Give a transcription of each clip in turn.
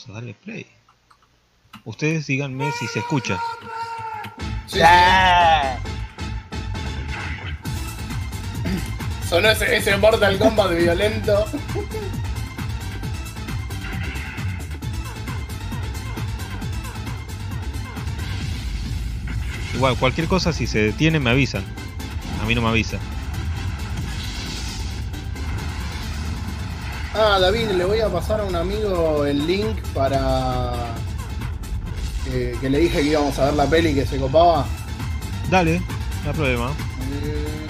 vamos a darle play. Ustedes díganme si se escucha. Sí. Sonó ese, ese Mortal Kombat violento. Igual, cualquier cosa si se detiene me avisan. A mí no me avisa. Ah, David, le voy a pasar a un amigo el link para. Que, que le dije que íbamos a ver la peli que se copaba. Dale, no hay problema. Eh,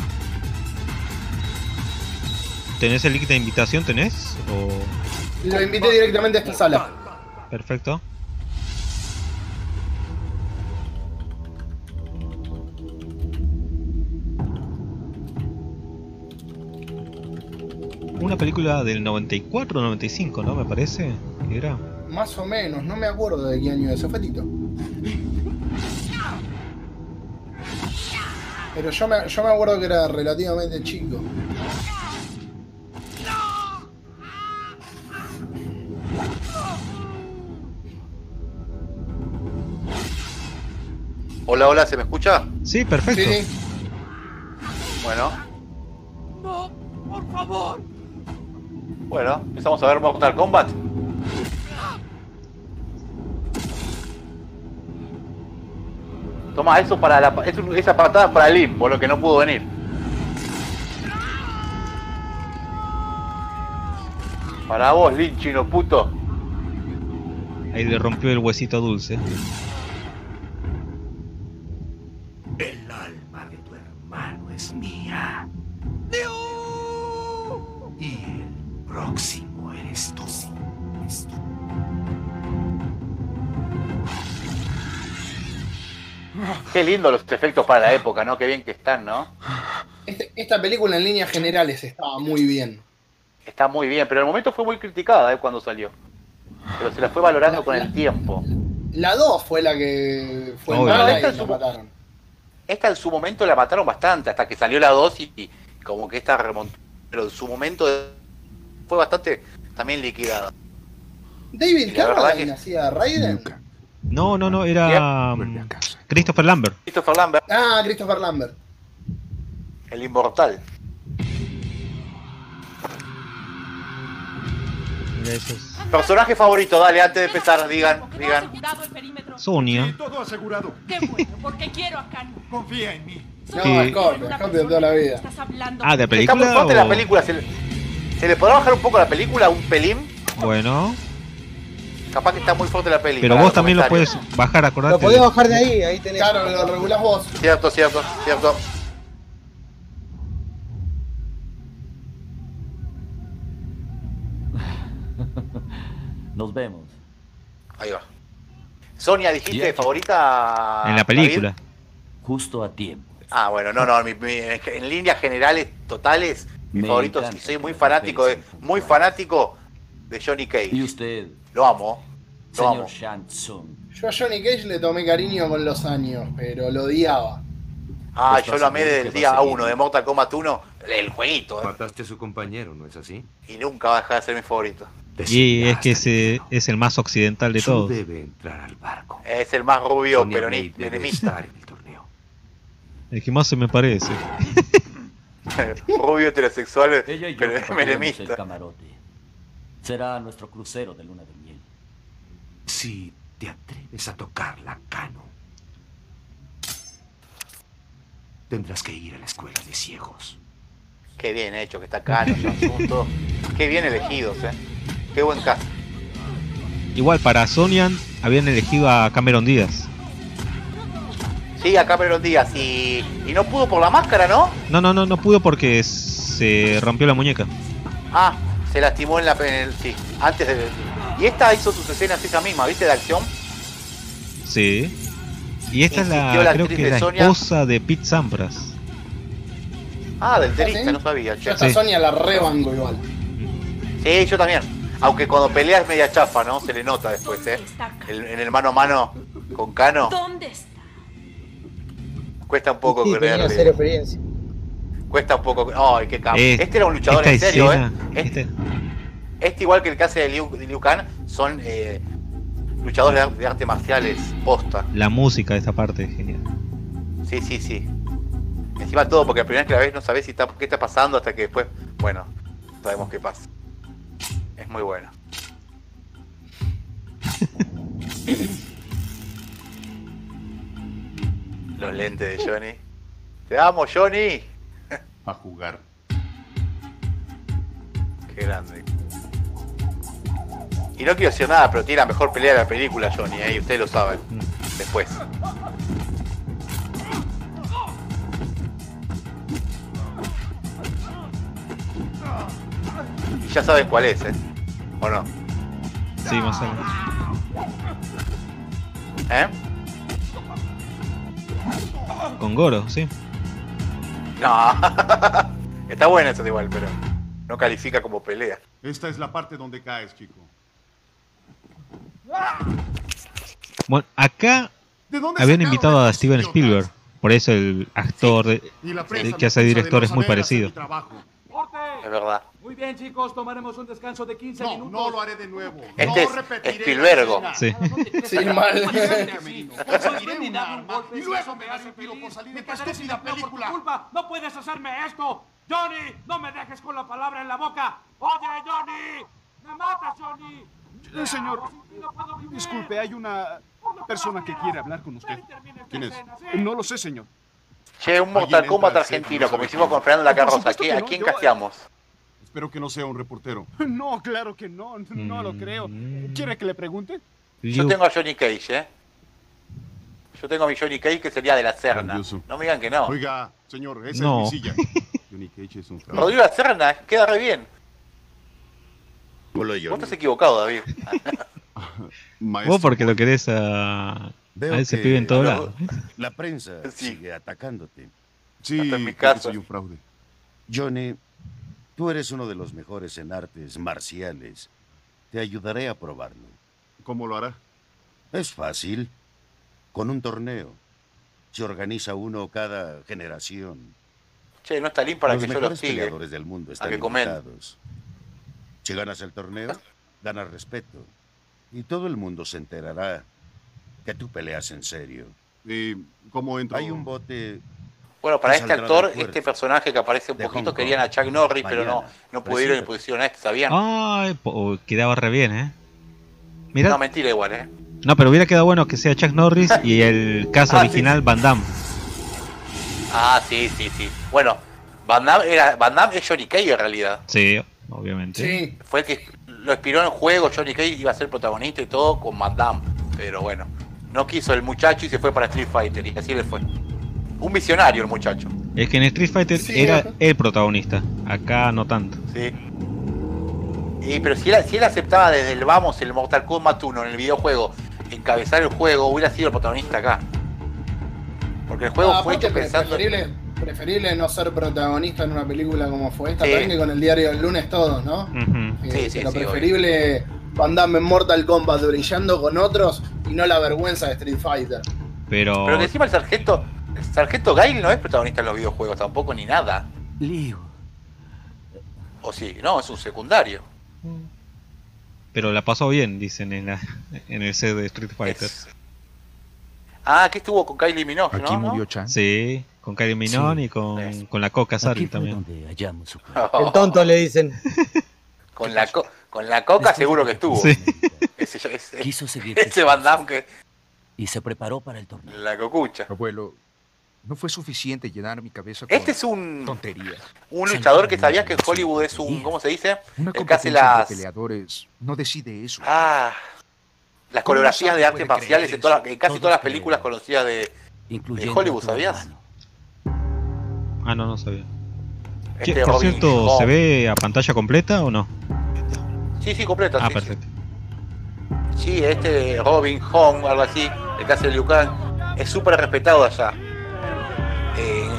¿Tenés el link de invitación? ¿Tenés? O... Lo invité directamente a esta sala. Perfecto. Película del 94 o 95, ¿no? Me parece que era. Más o menos, no me acuerdo de qué año es. Fue Tito. Pero yo me, yo me acuerdo que era relativamente chico. Hola, hola, ¿se me escucha? Sí, perfecto. Sí, Bueno, No, por favor. Bueno, empezamos a ver Mortal Kombat. Toma, eso para la, esa patada para Lim, por lo que no pudo venir. Para vos, Lin, chino puto. Ahí le rompió el huesito dulce. El alma de tu hermano es mía. Y próximo eres tú. Qué lindo los efectos para la época, ¿no? Qué bien que están, ¿no? Este- esta película en líneas generales estaba muy bien. Está muy bien, pero en el momento fue muy criticada ¿eh? cuando salió. Pero se la fue valorando con el tiempo. La 2 fue la que fue Obvio. mala Esta y es la su- mataron. Esta en su momento la mataron bastante, hasta que salió la 2 y, y como que esta remontó. Pero en su momento fue bastante también liquidada. David Carradine que- hacía Raiden. Nunca No, no, no, era casa. Christopher Lambert. Christopher Lambert, Ah, Christopher Lambert. el inmortal. Esos. Personaje favorito, dale, antes de empezar, digan, ¿Quedó digan. Sonia. todo asegurado. Qué bueno, porque quiero a Cano. Confía en mí. No, Sí. Scorpion, Scorpion toda la vida. Estás hablando Ah, de con- Está muy película. fuerte la o- película. ¿Se le, ¿Se le podrá bajar un poco la película? ¿Un pelín? Bueno, Capaz que está muy fuerte la película. pero vos también lo puedes bajar, Lo acordate. podés bajar de ahí, ahí tenés. Claro, lo regulás vos. Cierto, cierto, cierto. Nos vemos. Ahí va. Sonia, dijiste favorita. En la película. Justo a tiempo. Ah, bueno, no, no, mi- mi- en líneas generales totales, mi Me favorito, encanta y soy muy fanático de, muy fanático de Johnny Y Cage. usted, Lo amo, lo señor amo. Yo a Johnny Cage le tomé cariño con los años, pero lo odiaba. Ah, Pues yo lo amé desde el día a seguir. 1 de Mortal Kombat 1, el jueguito, eh, Mataste a su compañero, ¿no es así? y nunca va a dejar de ser mi favorito. Y es que ese es el más occidental de Su todos. debe entrar al barco. Es el más rubio, Sonya pero ni Blade debe menemista. estar en el torneo. El que más se me parece. rubio heterosexual, Ella y yo pero el camarote. Será nuestro crucero de luna de miel. Si te atreves a tocar la cano, tendrás que ir a la escuela de ciegos. Qué bien hecho que está acá, los asuntos. Qué bien elegidos, eh. Qué buen caso. Igual para Sonian habían elegido a Cameron Díaz. Sí, a Cameron Díaz y, y no pudo por la máscara, ¿no? No, no, no, no pudo porque se rompió la muñeca. Ah, se lastimó en la en el, sí, antes de y esta hizo sus escenas esa misma, ¿viste? De acción. Sí. Y esta es la, la creo que de la Sonia. esposa de Pete Sampras. Ah, del ¿Ah, tenista, sí? no sabía. Yo Sí. Sonia la rebango igual. Sí, yo también. Aunque cuando pelea es media chafa, ¿no? Se le nota después, ¿eh? En el mano a mano con Cano ¿Dónde está? Cuesta un poco Sí, tenía cero creerle. experiencia. Cuesta un poco. Ay, qué capo. Eh, este era un luchador en serio, escena, ¿eh? Este, este- este igual que el que hace de Liu, de Liu Kang, son eh, luchadores de, de artes marciales posta. la música de esta parte es genial. Sí, sí, sí. Encima todo, porque la primera vez que la ves no sabes si está, qué está pasando hasta que después, bueno, sabemos qué pasa. Es muy bueno. Los lentes de Johnny. Te amo, Johnny. A jugar. Qué grande. Y no quiero decir nada, pero tiene la mejor pelea de la película, Johnny, ¿eh? y ustedes lo saben. Después. Y ya saben cuál es, ¿eh? ¿O no? Sí, más o menos. ¿Eh? Con Goro, sí. No. Está bueno eso igual, pero no califica como pelea. Esta es la parte donde caes, chico. Bueno, acá ¿De dónde habían invitado a Steven? Spielberg. Por eso el actor de- que hace director es muy parecido. Es verdad. Muy bien, chicos, tomaremos un descanso de 15 No, minutos. no lo haré de nuevo. Este no es repetiré Spielbergo. Sí. Sí, mal. Y luego me das el tiro por salir de esta estúpida película. culpa! ¡No puedes hacerme esto! ¡Johnny! ¡No me dejes con la palabra en la boca! ¡Oye, Johnny! ¡Me matas, Johnny! Eh, señor, disculpe, hay una persona que quiere hablar con usted. ¿Quién es? No lo sé, señor. Che, un Mortal Kombat argentino, no como hicimos con Fernando la Carroza. supuesto ¿A que quién, no, a quién yo- casteamos? Espero que no sea un reportero. No, claro que no, no lo creo. Mm. ¿Quiere que le pregunte? Yo tengo a Johnny Cage, ¿eh? Yo tengo a mi Johnny Cage que sería de la Serna. Grandioso. No me digan que no. Oiga, señor, esa No. es mi silla. Johnny Cage es un fraud. Rodrigo la Serna, queda re bien. Hola, Vos estás equivocado, David. Maestro, Vos porque lo querés a, Veo a ese pibe en todos lados. La prensa Sí. sigue atacándote. Sí, hasta en mi casa. soy un fraude. Johnny, tú eres uno de los mejores en artes marciales. Te ayudaré a probarlo. ¿Cómo lo hará? Es fácil. Con un torneo. Se organiza uno cada generación. Che, no está Lin para los que yo lo mejores siga. peleadores del mundo están invitados. Si ganas el torneo, ganas respeto. Y todo el mundo se enterará que tú peleas en serio. ¿Y cómo entro? Hay un bote Bueno, para este actor, este personaje que aparece un de poquito, querían a Chuck Norris, pero no, no pudieron y pusieron a este, ¿sabían? Ay, po- quedaba re bien, ¿eh? Mira, No, no, mentira igual, ¿eh? pero hubiera quedado bueno que sea Chuck Norris y el caso Ah, sí. original Van Damme. Ah, sí, sí, sí. Bueno, Van Damme, era, Van Damme es Johnny Cage en realidad. Sí, obviamente. Sí, Fue el que lo inspiró en el juego, Johnny Cage iba a ser protagonista y todo con Van Damme. Pero bueno, no quiso el muchacho y se fue para Street Fighter y así le fue. Un visionario el muchacho, Es que en Street Fighter Sí, era ajá. el protagonista. Acá no tanto. ¿sí? Y, pero si él, si él aceptaba desde el vamos el Mortal Kombat 1 en el videojuego, encabezar el juego, hubiera sido el protagonista acá. Porque el juego No, fue hecho pensando... preferible, preferible no ser protagonista en una película como fue esta, Sí. también que con el diario del lunes todos, ¿no? Eh, Sí, sí, pero sí, preferible Van Damme en Mortal Kombat brillando con otros y no la vergüenza de Street Fighter. Pero, Pero que encima el sargento, el sargento Gail no es protagonista en los videojuegos tampoco, ni nada. Liu. O sí, no, es un secundario. pero la pasó bien, dicen en, la, en el set de Street Fighter. Es- Ah, que estuvo con Kylie Minogue, ¿no? Aquí ¿no? murió Chan. Sí, con Kylie Minogue Sí. y con, la Coca Sari también. su. El tonto le dicen. Con la, co- con la coca seguro que estuvo. Sí. Ese, ese- Quiso seguir ese Van Damme que y se preparó para el torneo. la cocucha. Abuelo, no fue suficiente llenar mi cabeza con Este es un, tonterías. un luchador que sabía que Hollywood es un, ¿cómo se dice? Una El que hace las, de peleadores no decide eso. ah, las ¿Cómo coreografías de artes marciales en, todas en casi todas las películas conocidas de Incluyendo Hollywood, ¿sabías? Ah, no, no sabía. este por Robin cierto. ¿se ve a pantalla completa o no? Sí, sí, completa. Ah, sí, perfecto. Sí, Sí, este Robin Hong, algo así, el que hace de Liu Kang, es súper respetado allá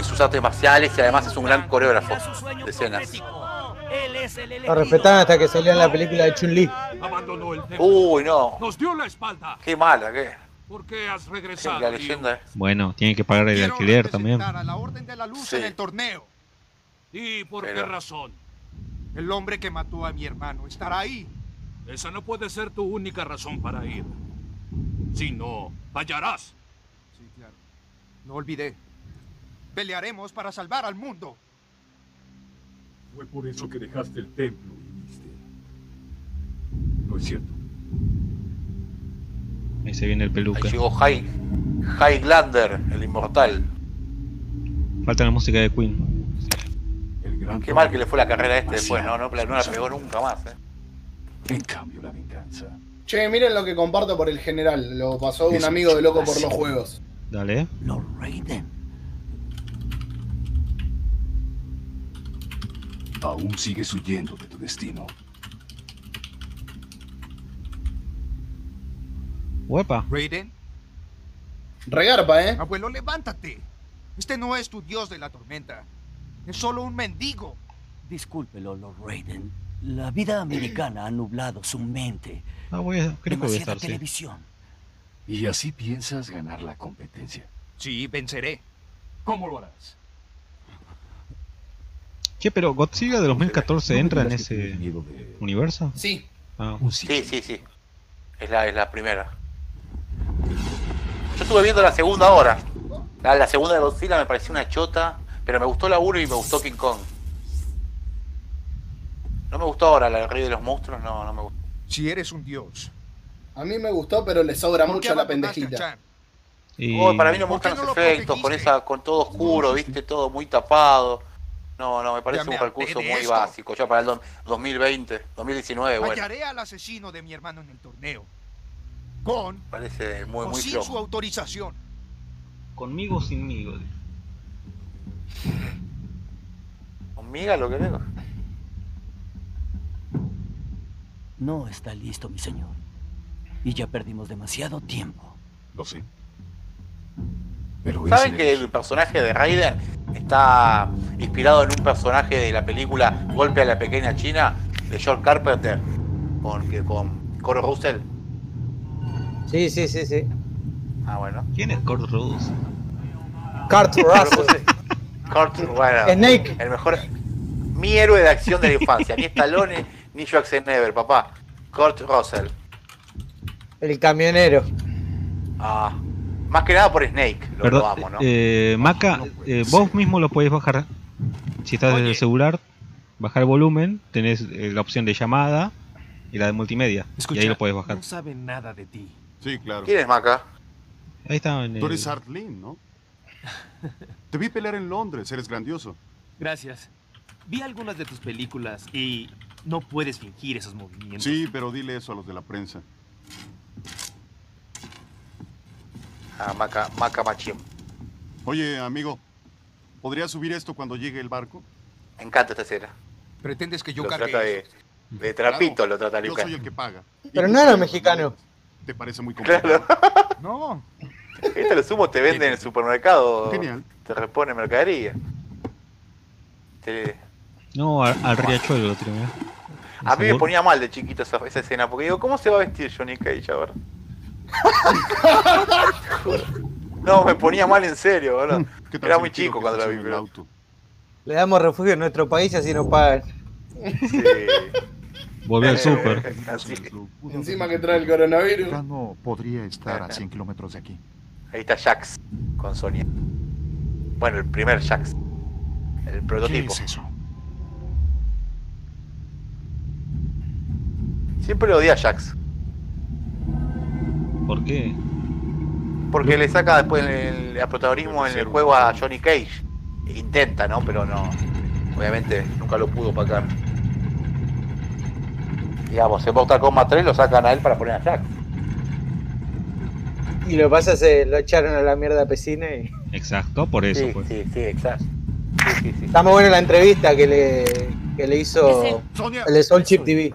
en sus artes marciales y además es un gran coreógrafo de escenas. Elegido. respetaban hasta que salió en la película de Chun-Li. Abandonó el templo. Uy, no, Nos dio la espalda. qué mala, qué. ¿Por qué has Sí, regresado? la Liu? leyenda. Bueno, tienen que pagar el Quiero alquiler también. a la Orden de la Luz Sí. en el torneo. ¿Y por qué Pero- razón? El hombre que mató a mi hermano estará ahí. Esa no puede ser tu única razón para ir. Si no, fallarás. Sí, claro. No olvidé. Pelearemos para salvar al mundo. Fue por eso que dejaste el templo y viniste. No es cierto. Ahí se viene el Ahí peluca. llegó High, Highlander, el inmortal. Falta la música de Queen. El gran Qué mal que le fue la carrera a este después, ¿no? No, no la pegó nunca más, ¿eh? En cambio, la venganza. Che, miren lo que comparto por el general. Lo pasó un amigo de loco por los juegos. Dale. Lord Raiden. Aún sigues huyendo de tu destino. Huepa. Raiden, Regarpa, ¿eh? abuelo, levántate. Este no es tu dios de la tormenta. Es solo un mendigo. Discúlpelo, Lord Raiden. La vida americana ha nublado su mente. Ah, voy a, creo que voy a estar, sí. televisión. Y así piensas ganar la competencia. Sí, venceré. ¿Cómo lo harás? Che, pero Godzilla de 2014 No me entra en ese universo. Sí. Ah, un Sí, sí, sí. Es la, es la primera. Yo estuve viendo la segunda ahora. La, la segunda de Godzilla me pareció una chota, pero me gustó la 1 y me gustó King Kong. No me gustó ahora la del Rey de los Monstruos, no, no me gustó. Si eres un dios. A mí me gustó, pero le sobra ¿por qué mucho la a pendejita. Chan? y... Oh, para mí no me ¿Por qué gustan no los lo efectos, con esa, con todo oscuro, viste, todo muy tapado. No, no, me parece Ya me un recurso de muy esto. básico, ya para el do- 2020, 2019, bueno, Hallaré al asesino de mi hermano en el torneo. Con parece muy, o muy sin su flojo. autorización. Conmigo o sinmigo. ¿Conmigo lo que digo? No está listo, mi señor. Y ya perdimos demasiado tiempo. Lo sé. ¿Saben que el personaje de Raiden está inspirado en un personaje de la película Golpe a la Pequeña China de George Carpenter con, que- con Coro Russell? Sí, sí, sí, sí. Ah, bueno. ¿Quién es Kurt? Kurt Coro Russell. Russell. Kurt, bueno, Snake. el mejor. Mi héroe de acción de la infancia. Ni Stallone ni Schwarzenegger, papá. Kurt Russell. El camionero. Ah, más que nada por Snake, lo, Perdón, lo amo, ¿no? eh, Maca, eh, vos mismo lo podés bajar. Si estás desde el celular, bajar el volumen, tenés eh, la opción de llamada y la de multimedia. y ahí lo podés bajar. No saben nada de ti. Sí, claro. ¿Quién es Maca? Ahí está en Tú el... eres Art Lin, ¿no? Te vi pelear en Londres, eres grandioso. Gracias. Vi algunas de tus películas y no puedes fingir esos movimientos. Sí, pero dile eso a los de la prensa. Ah, Maca, Maca Machín. Oye, amigo, ¿podrías subir esto cuando llegue el barco? Me encanta esta escena. ¿Pretendes que yo Lo cargue trata de, trapito, lo trata Yo Lucas. soy el que paga. Pero no era mexicano. ¿Te parece muy complicado? Claro. No. Este lo sumo te vende en el supermercado. Genial. Te repone mercadería. Te- No, al, al riachuelo lo tiré. mirá. A mí me ponía mal de chiquito esa, esa escena, porque digo, ¿cómo se va a vestir Johnny Cage ahora? no, me ponía mal en serio, boludo. ¿Qué Era muy chico cuando la vi, en el pero... auto? Le damos refugio en nuestro país y así nos pagan. Sí. Volví al Eh, super. así. Encima que trae el coronavirus. No podría estar a 100 kilómetros de aquí. Ahí está Jax con Sonia. Bueno, el primer Jax. El prototipo. eso? Siempre lo odié a Jax. ¿Por qué? Porque le saca después el, el protagonismo en el juego a Johnny Cage. Intenta, ¿no? Pero no. Obviamente nunca lo pudo pagar. Digamos, en Mortal Kombat 3 lo sacan a él para poner a Jax. Y lo que pasa es que lo echaron a la mierda a Pesina y... Exacto, por eso Sí, pues. sí, sí, exacto. Sí, sí, sí. Está muy buena la entrevista que le, que le hizo el de Soul Chip TV.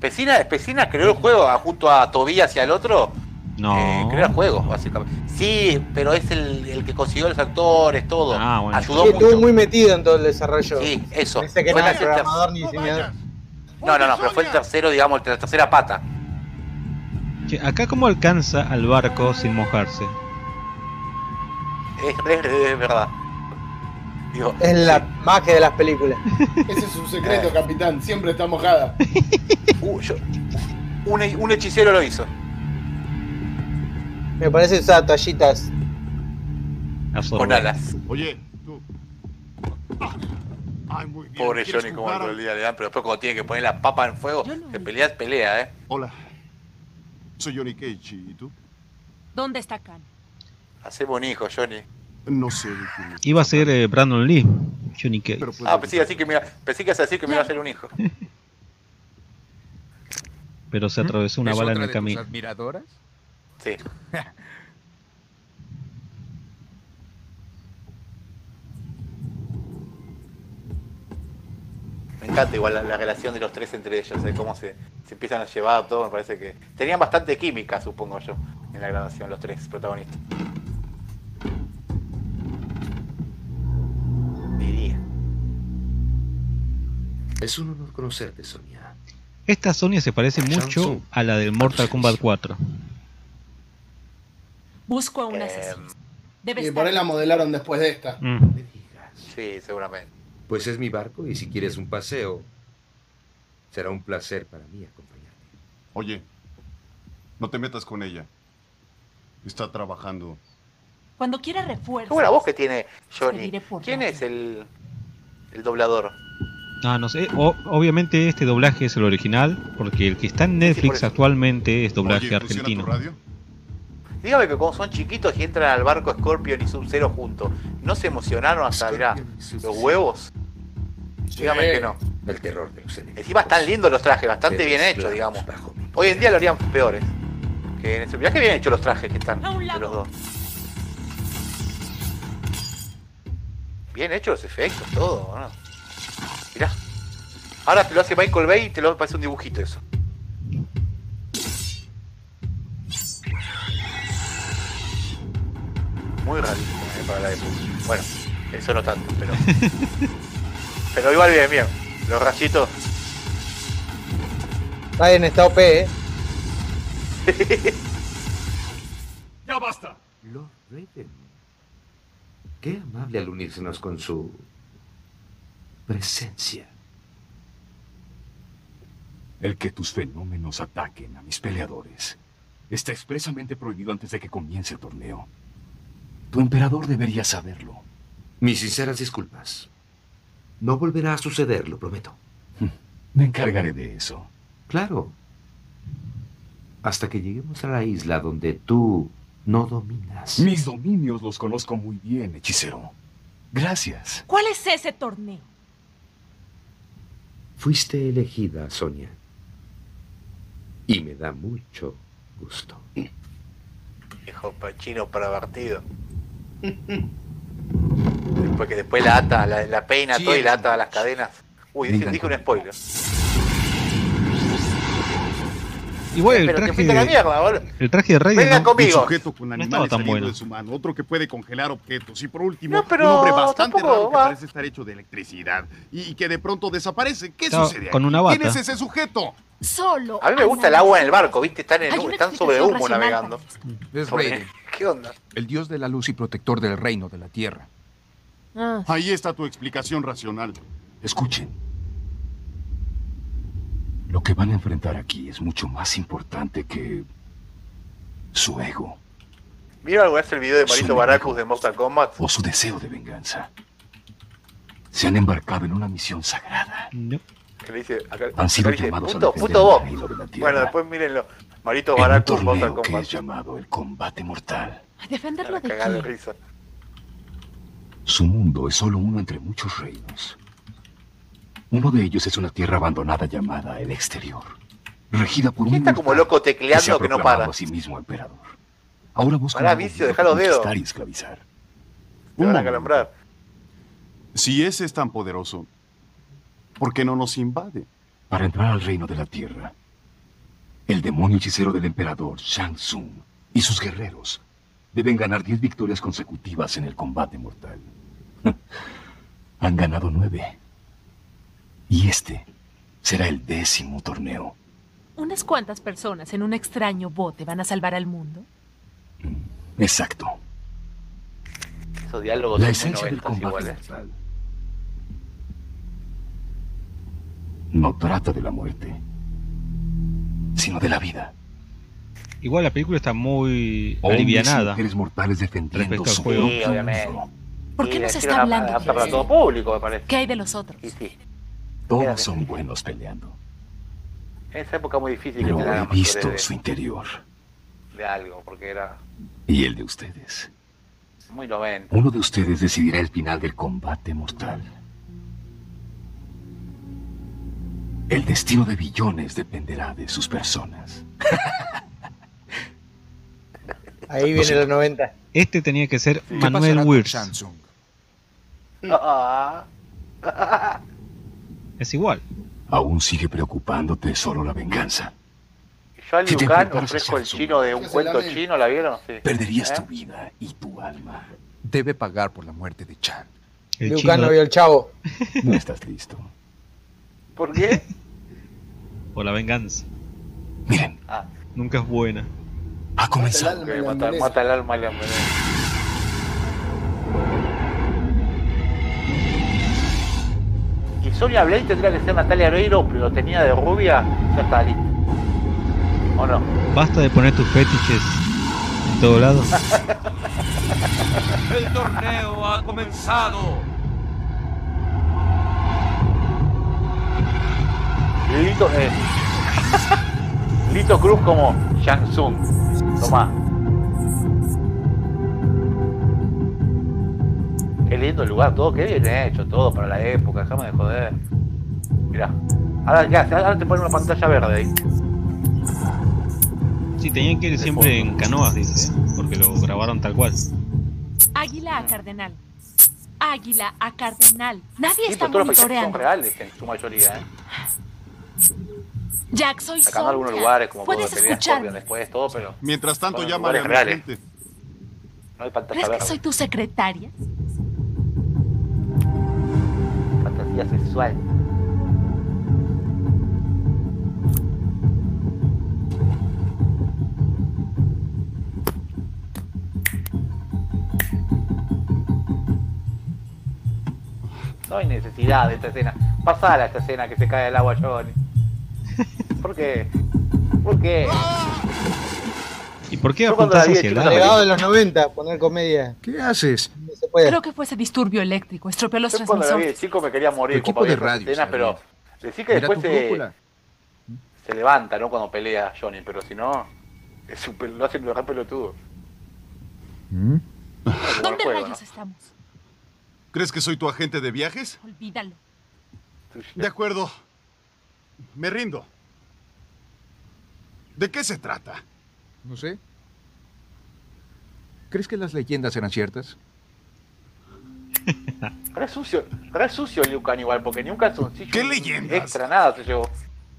Pesina, Pesina creó el juego a- junto a Tobias y al otro. No. Eh, creó el juego, básicamente. Sí, pero es el, el que consiguió los actores, todo. Ah, bueno. Ayudó Sí, estuvo mucho. muy metido en todo el desarrollo. Sí, eso. Parece que Fue no era programador ni diseñador. No, no, no, pero fue el tercero, digamos, la tercera pata. Che, acá cómo alcanza al barco sin mojarse. Es, es- es verdad. Digo, Es la magia de las películas. Ese es su secreto, capitán. Siempre está mojada. uh, yo- un, un hechicero lo hizo. Me parece usar toallitas. Con alas. Oye, tú. Ay, muy bien. Pobre ¿Quieres Johnny como el día le dan, pero después cuando tiene que poner la papa en fuego, se pelea, es pelea, eh. Hola. Soy Johnny Cage. ¿Y tú? ¿Dónde está Khan? Hacemos un hijo, Johnny. No sé quién es. Iba a ser eh, Brandon Lee, Johnny Cage. Ah, pensé, así que me, iba- pensé que ibas a decir que me iba a hacer un hijo. Pero se atravesó una ¿Es bala en el camino. admiradoras? Sí. Me encanta igual la, la relación de los tres entre ellos, de cómo se, se empiezan a llevar todo, me parece que... Tenían bastante química, supongo yo, en la grabación, los tres protagonistas. Es un honor conocerte, Sonia. Esta Sonia se parece mucho a la del Mortal Kombat 4. Busco a un asesino. Debe Y por ahí la modelaron después de esta. Mm. Sí, seguramente. Pues es mi barco y si quieres un paseo, será un placer para mí acompañarte. Oye, no te metas con ella. Está trabajando. Cuando quiera refuerzo. Qué buena voz que tiene Johnny. ¿Quién es el, el doblador? Ah, no sé. O- obviamente este doblaje es el original, porque el que está en Netflix actualmente es doblaje Oye, ¿funciona argentino. Dígame que como son chiquitos y entran al barco Scorpion y Sub-Zero juntos, ¿no se emocionaron hasta, mirá, los huevos? Dígame que no. El terror de. Encima están lindos los trajes, bastante bien hechos, digamos. Hoy en día lo harían peores. Que en ese... Mirá que bien hechos los trajes que están de los dos. Bien hechos los efectos, todo, ¿no? Mirá. Ahora te lo hace Michael Bay y te lo parece un dibujito eso. Muy realista, ¿eh? Para la época. Bueno, eso no tanto, pero. pero igual bien, bien. Los rayitos. Está en esta OP, ¿eh? ¡Ya basta! Lord Raven. Qué amable al unírsenos con su presencia. El que tus fenómenos ataquen a mis peleadores está expresamente prohibido antes de que comience el torneo. Tu emperador debería saberlo. Mis sinceras disculpas. No volverá a suceder, lo prometo. Me encargaré de eso. Claro. Hasta que lleguemos a la isla donde tú no dominas. Mis dominios los conozco muy bien, hechicero. Gracias. ¿Cuál es ese torneo? Fuiste elegida, Sonia. Y me da mucho gusto. Viejo pachino pervertido. Después que después la ata, la, la peina Sí, todo y la ata a las cadenas. Uy, dije un spoiler. Igual el que traje, la mierda, boludo. el traje de Raiden Venga no, conmigo. Un sujeto con no animales estaba tan bueno. de su mano, otro que puede congelar objetos y por último No, pero un hombre bastante tampoco raro que va. parece estar hecho de electricidad y, y que de pronto desaparece. ¿Qué sucede? con una ¿Quién bata. es ese sujeto? Solo. A mí me gusta el agua en el barco, ¿viste? Están, en, están sobre humo navegando. Es Raiden, ¿Qué onda? el dios de la luz y protector del reino de la tierra. Ah, Ahí está tu explicación racional. Escuchen. Lo que van a enfrentar aquí es mucho más importante que su ego ¿Vieron alguna vez el video de Marito. Baracus de Mortal Kombat? o su deseo de venganza. Se han embarcado en una misión sagrada. no. Que le dice, acá, Han sido dice, llamados a puto, defender puto vos. el reino de la tierra. Bueno, después mírenlo. Marito En un Baracus Mortal torneo que Kombat. es llamado el combate mortal. ¿A defenderlo de de quién? risa. Su mundo es solo uno entre muchos reinos. Uno de ellos es una tierra abandonada llamada el exterior, regida por un ¿Quién está como loco que se ha tecleando que no proclamado para? a sí mismo emperador. Ahora busca Pará, un vicio, dejá los que dedos. y esclavizar. Te Un van a momento. calambrar. Si ese es tan poderoso, ¿por qué no nos invade? Para entrar al reino de la tierra, el demonio hechicero del emperador Shang Tsung y sus guerreros deben ganar 10 victorias consecutivas en el combate mortal. Han ganado nueve. Y este será el décimo torneo. Unas cuantas personas en un extraño bote van a salvar al mundo. Exacto. Esos diálogos La esencia del combate no trata de la muerte, sino de la vida. Igual la película está muy Hombres y alivianada mujeres mortales defendiendo respecto al su juego. Sí, obviamente. ¿Por qué la nos está hablando apta de para eso? todo público, me parece. ¿Qué hay de los otros? Sí, sí. Todos son buenos peleando, En esa época muy difícil que pero te he visto mayores su interior de, de algo, porque era y el de ustedes. muy noventa. Uno de ustedes decidirá el final del combate mortal. El destino de billones dependerá de sus personas. Ahí viene los 90. Este tenía que ser ¿Qué Manuel Wirtz. Samsung? Es igual. Aún sigue preocupándote solo la venganza. Yo a Si te Liu Kang preparas ofrezco el chino de un ¿Qué se cuento chino, ¿la vieron? Sí. Perderías ¿Eh? tu vida y tu alma. Debe pagar por la muerte de Chan. El Kang no vio el chavo. No estás listo. ¿Por qué? por la venganza. Miren, Ah, Nunca es buena. ha comenzado. mata el alma y la Y Sonia Blade tendría que ser Natalia Oreiro, pero lo tenía de rubia, ya está listo. ¿O no? Basta de poner tus fetiches en todo lado. El torneo ha comenzado. Lito, eh. Lito Cruz como Shang Tsung. Tomá. Qué lindo el lugar, todo, qué bien hecho, todo para la época, déjame de joder. Mirá. Ahora, ¿qué hace? Ahora te ponen una pantalla verde ahí. Sí, tenían que ir siempre en canoas, dice, ¿eh? porque lo grabaron tal cual. Águila a cardenal. Águila a cardenal. Nadie Sí, está pero todos los paisajes son monitoreando. reales en su mayoría, ¿eh? Jack, soy Sacando algunos Sonia. lugares como Puedes. Scorpion después, todo, pero Mientras tanto, llámale a reales. gente. no hay pantalla ¿Crees que verde. soy tu secretaria? Sexual. No hay necesidad de esta escena. Pasala esta escena que se cae el agua Johnny. ¿Por qué? ¿Por qué? ¿Y por qué apuntás hacia el de los 90, poner comedia. ¿Qué haces? Puede. Creo que fue ese disturbio eléctrico. Estropeó los Yo cuando la vi de transmisores. chico me quería morir equipo de radio escena, pero decí que Mira después se, se levanta, ¿no? Cuando pelea Johnny, pero si no, es super, lo hacen pelotudo. ¿Mm? El ¿Dónde juego, rayos ¿no? estamos? ¿Crees que soy tu agente de viajes? Olvídalo. De acuerdo. Me rindo. ¿De qué se trata? No sé. ¿Crees que las leyendas eran ciertas? Re sucio, re sucio Liu Kang igual, porque ni un calzoncillo. ¿Qué leyendas? Extra, nada se llevó.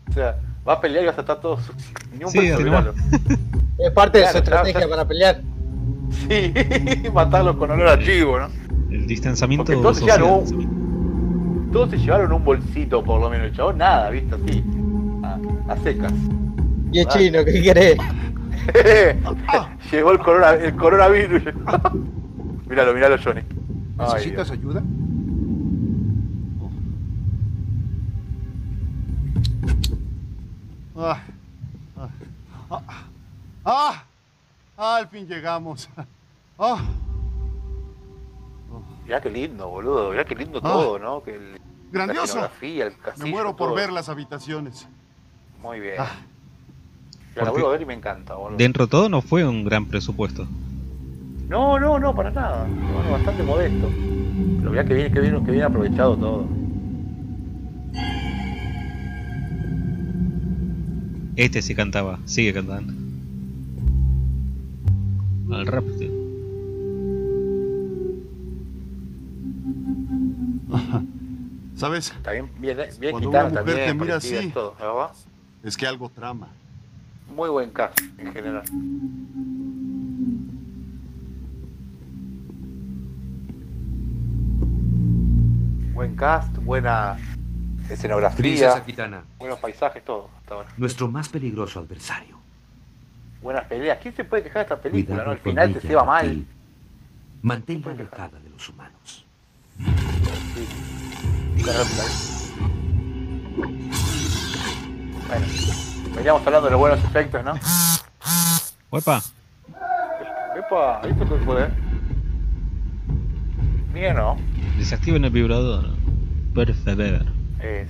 O sea, va a pelear y vas a estar todo sucio. Ni un Sí, regalo. Es parte de su estrategia claro. para pelear. Sí, matarlos con olor a chivo, ¿no? El distanciamiento Porque todos se social. llevaron Todos se llevaron un bolsito, por lo menos. El chabón nada, ¿viste? Así. A, a secas. Y es chino, ¿qué querés? Llegó el, corona, el coronavirus. míralo, míralo, Johnny. ¿Necesitas ayuda? Ah, ah, ah, ah, ah, al fin llegamos. Ah, Mirá qué lindo, boludo. Mirá qué lindo Ah. todo, ¿no? Que el- Grandioso. La escenografía, el castillo. me muero por todo. ver las habitaciones. Muy bien. Ah. La vuelvo a ver y me encanta, boludo. Dentro de todo no fue un gran presupuesto. No, no, no, para nada. No, no, bastante modesto. Pero mirá que bien, que bien, que bien aprovechado todo. Este sí cantaba, sigue cantando. Al rap. tío. ¿Sabes? Está bien, bien, bien Cuando una mujer también. te mira así. Es que algo trama. Muy buen cast en general. Buen cast, buena escenografía, buenos paisajes, todo. Hasta ahora. nuestro más peligroso adversario. Buenas peleas. ¿Quién se puede quejar de esta película? Cuidado no? Al final te ella, se va mal. Atil. Manténla alejada de los humanos. Bueno, veníamos hablando de los buenos efectos, ¿no? Huepa. Epa, ¿esto qué fue? Bien, ¿no? Desactiven el vibrador. Por favor. Es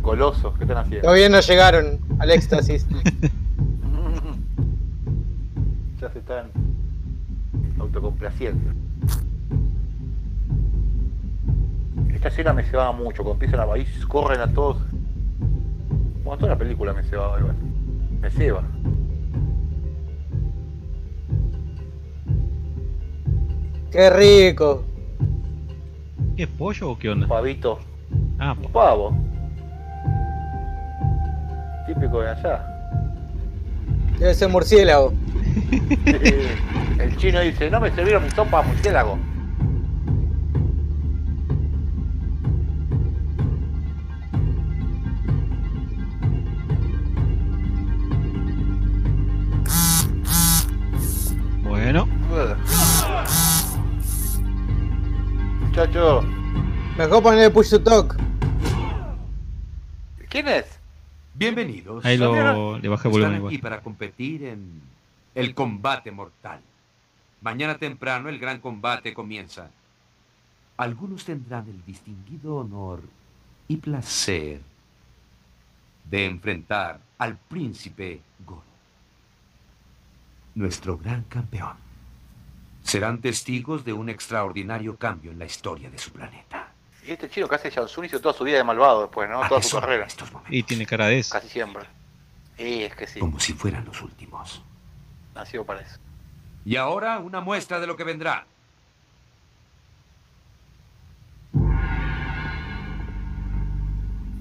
golosos, ¿qué están haciendo? Todavía no llegaron al éxtasis. Ya se están autocomplaciendo. Esta escena me cebaba mucho, cuando empiezan a ahí corren a todos. Bueno, toda la película me cebaba igual. Me ceba. Qué rico. ¿Qué es pollo o qué onda? Pavito. Ah, Un pavo. Típico de allá. Debe ser murciélago. El chino dice, no me sirvieron mi sopa murciélago. Mejor ponerle push to talk. ¿quién es? Bienvenidos. Ahí lo, le bajé el volumen Están aquí para competir en el combate mortal. Mañana temprano el gran combate comienza. Algunos tendrán el distinguido honor y placer de enfrentar al príncipe Goro, nuestro gran campeón. Serán testigos de un extraordinario cambio en la historia de su planeta. Y este chino que hace Jansun hizo toda su vida de malvado después, ¿no? ¿A Toda su carrera. Y tiene cara de eso. Casi siempre. Y es que sí, Como si fueran los últimos. nació para eso. Y ahora una muestra de lo que vendrá.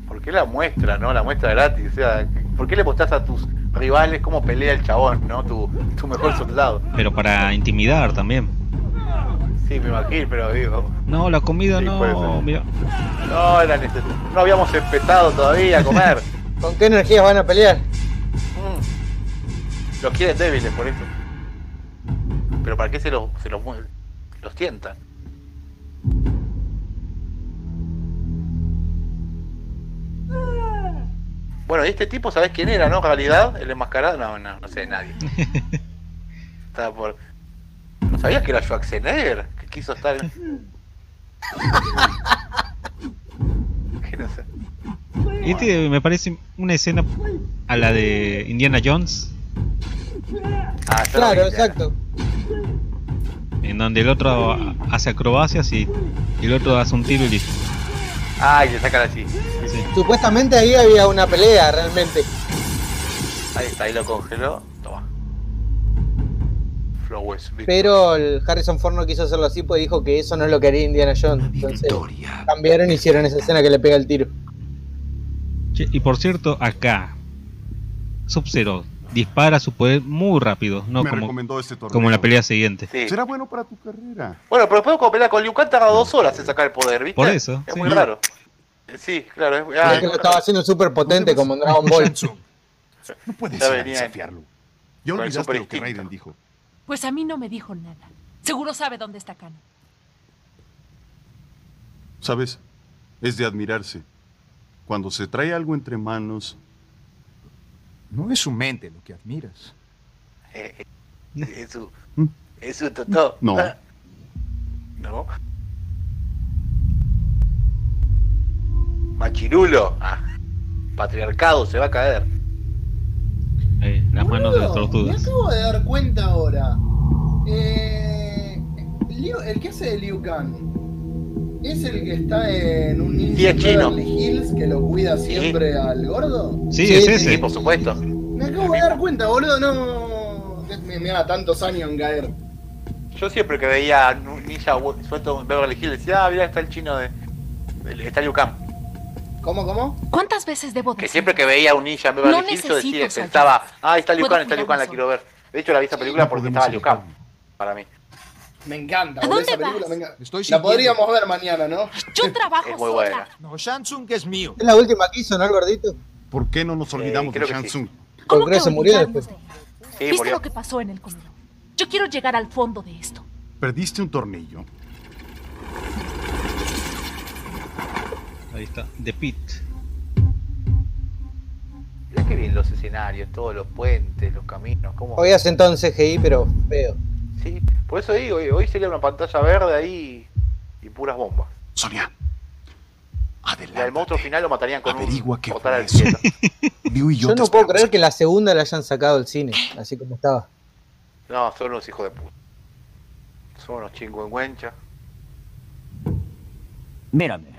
¿Por qué la muestra, no? La muestra gratis. O sea, ¿por qué le mostrás a tus rivales cómo pelea el chabón, no? Tu, tu mejor soldado. Pero para intimidar también. Sí, me imagino, pero digo. No, la comida Sí, puede no. ser. Mira. No, era neces- no habíamos empezado todavía a comer. ¿Con qué energías van a pelear? Mm. Los quieren débiles por eso. Pero ¿para qué se los, se los, los tientan? Bueno, y este tipo, ¿sabés quién era, no? En realidad, el enmascarado, no, no, no sé de nadie. Estaba por... ¿No sabías que era Schwarzenegger? Quiso estar en... que no sé. Este me parece una escena a la de Indiana Jones, Ah, Claro, exacto. en donde el otro hace acrobacias y, y el otro hace un tiro y listo. Ah, y le sacan así. Sí. Supuestamente ahí había una pelea realmente. Ahí está, ahí lo congeló. Pero el Harrison Ford no quiso hacerlo así porque dijo que eso no es lo que haría Indiana Jones. Entonces cambiaron y hicieron esa escena que le pega el tiro. Che, y por cierto, acá, Sub-Zero dispara su poder muy rápido, no Me como, recomendó torneo. como en la pelea siguiente. Sí. Será bueno para tu carrera. Bueno, pero después cuando pelea con Liu Kang tarda dos horas en sacar el poder, ¿viste? Por eso, Es sí. muy raro. Sí, claro. Es, Creo que lo estaba haciendo súper potente como en Dragon Ball. No puedes desafiarlo. Ya olvidaste lo que. Raiden dijo. Pues a mí no me dijo nada. Seguro sabe dónde está Kano. ¿Sabes? Es de admirarse. Cuando se trae algo entre manos, No es su mente lo que admiras. eh, eh, es su. Es su totó. No. Ah. No. Machirulo. Ah. Patriarcado se va a caer. Eh, las manos de las Boludo, Me tortugas. acabo de dar cuenta ahora. Eh, Liu- el que hace de Liu Kang es el que está en un ninja Sí, es chino. Hills que lo cuida siempre al gordo. Sí, es ese. Sí, por supuesto. Me acabo de dar cuenta, boludo, no. Me, me da tantos años en caer. Yo siempre que veía un ninja suelto en Beverly Hills decía, ah, mira, está el chino de. Está Liu Kang. ¿Cómo, cómo? ¿Cuántas veces debo Que decir? siempre que veía un ninja en Beverly No decía, pensaba, ah, está Liu Kang, está Liu Kang, la quiero ver. De hecho la vi esa película porque estaba Liu Kang. Para mí. Me encanta, ¿A dónde esa película vas? me encanta. Estoy La podríamos ver mañana, ¿no? Yo trabajo Es muy sola. buena. No, Shansung es mío. Es la última que hizo, ¿no, el gordito? ¿por qué no nos olvidamos de creo que sí. Shansung? ¿Cómo que se murió después. de? Sí, ¿Viste murió. lo que pasó en el comedor? Yo quiero llegar al fondo de esto. Perdiste un tornillo. Ahí está, The Pit. Mirá qué bien los escenarios, todos los puentes, los caminos, cómo... Hoy hacen todo en CGI, pero feo. Sí, por eso digo, hoy- sería una pantalla verde ahí y puras bombas. Sonia, Y al monstruo final lo matarían con Averigua un fue al cielo. Liu y yo, no puedo creer que la segunda la hayan sacado del cine, así como estaba. No, son unos hijos de puta. Son unos chingüengüenchas. Mírame.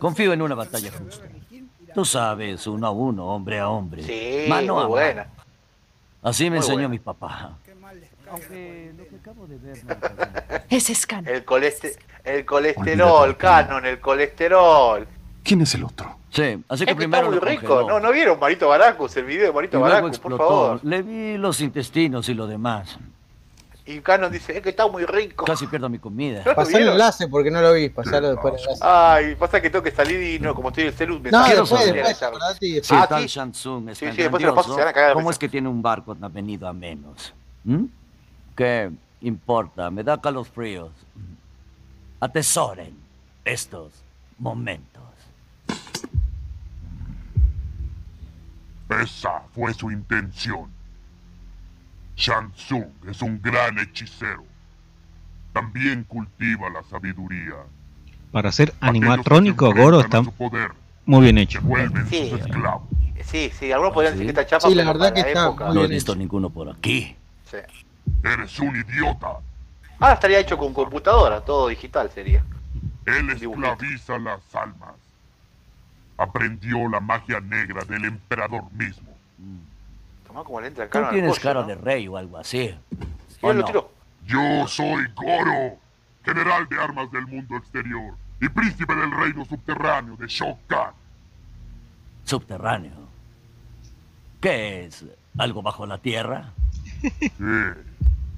Confío en una batalla justa. Tú sabes, uno a uno, hombre a hombre. Sí, mano muy a buena. mano. Así me Muy enseñó buena. mi papá. Aunque lo que acabo de ver no Ese es Can. El, coleste el colesterol, Canon, el colesterol. ¿Quién es el otro? Sí, así que Es que está primero muy lo rico. congeló. No, ¿no vieron Marito Baracus? El video de Marito Baracus, por favor. Le vi los intestinos y lo demás. Y Canon dice, es que está muy rico. Casi pierdo mi comida. ¿No Pasá el enlace porque no lo vi, pasalo después el enlace. Ay, pasa que tengo que salir y no, como estoy en el celu, me No, saco después, la después, acordate y Ah, tal ¿sí? Shansung Sí, sí, después te lo paso, grandioso, se van a cagar de ¿cómo risa. es que tiene un barco tan venido a menos? ¿Mm? ¿Qué importa? Me da calosfríos. Atesoren estos momentos. Esa fue su intención. Shang Tsung es un gran hechicero. También cultiva la sabiduría. Para ser animatrónico, Goro está poder muy bien hecho. vuelven Sí. sus esclavos. Sí, sí, algunos podrían decir que está chapa, Sí, la verdad que está época. muy No he visto ninguno por aquí. Sí. Eres un idiota. Ahora estaría hecho con computadora, todo digital sería. Él esclaviza las almas. Aprendió la magia negra del emperador mismo. Tomá como le entra el Tú tienes cara ¿no? de rey o algo así. ¿O Mira, lo no? tiró. Yo soy Goro, general de armas del mundo exterior y príncipe del reino subterráneo de Shokan. Subterráneo. ¿Qué es? ¿Algo bajo la tierra? Sí,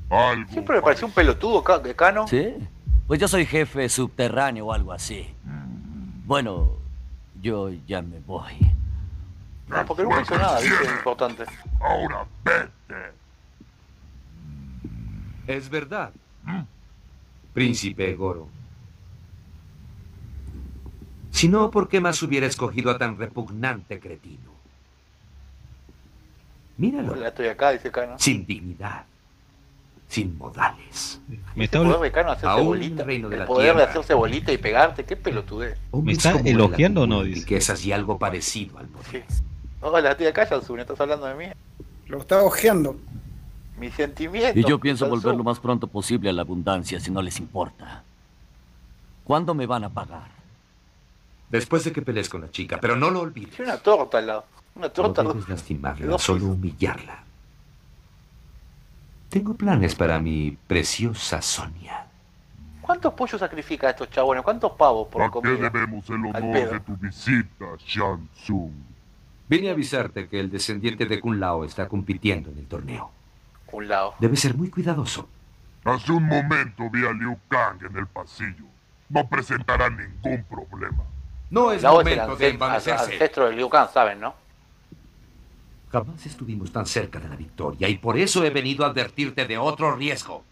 algo. Siempre me pareció un pelotudo de Cano. Sí. Pues yo soy jefe subterráneo o algo así. Bueno, yo ya me voy. No, porque nunca hizo nada, ¿viste? Importante. Ahora vete. Es verdad. Príncipe Goro. Si no, ¿por qué más hubiera escogido a tan repugnante cretino? Míralo. Ya estoy acá, dice Cano. Sin dignidad. Sin modales. Me El está, poder de hacerse Aún bolita. reino de El la poder de tierra. hacerse bolita y pegarte, qué pelotudez. Hombres está elogiando o no? Dice. Riquezas y algo parecido al poder. Hola, estoy acá, Yansun, estás hablando de mí. Lo está ojeando. Mis sentimientos. Y yo pienso volver lo más pronto posible a la abundancia si no les importa. ¿Cuándo me van a pagar? Después de que pelees con la chica, pero no lo olvides. Tiene una torta al lado. Una No torta. debes lastimarla, solo humillarla. Tengo planes para mi preciosa Sonia. ¿Cuántos pollos sacrifica estos chabones? ¿Cuántos pavos por ¿A qué comida? debemos el honor de tu visita, Shang Tsung? Vine a avisarte que el descendiente de Kun Lao está compitiendo en el torneo. Un lado. Debes ser muy cuidadoso. Hace un momento vi a Liu Kang en el pasillo. No presentará ningún problema. No es Lao es el momento de ancest- ancestro de Liu Kang, ¿saben, no? Jamás estuvimos tan cerca de la victoria y por eso he venido a advertirte de otro riesgo.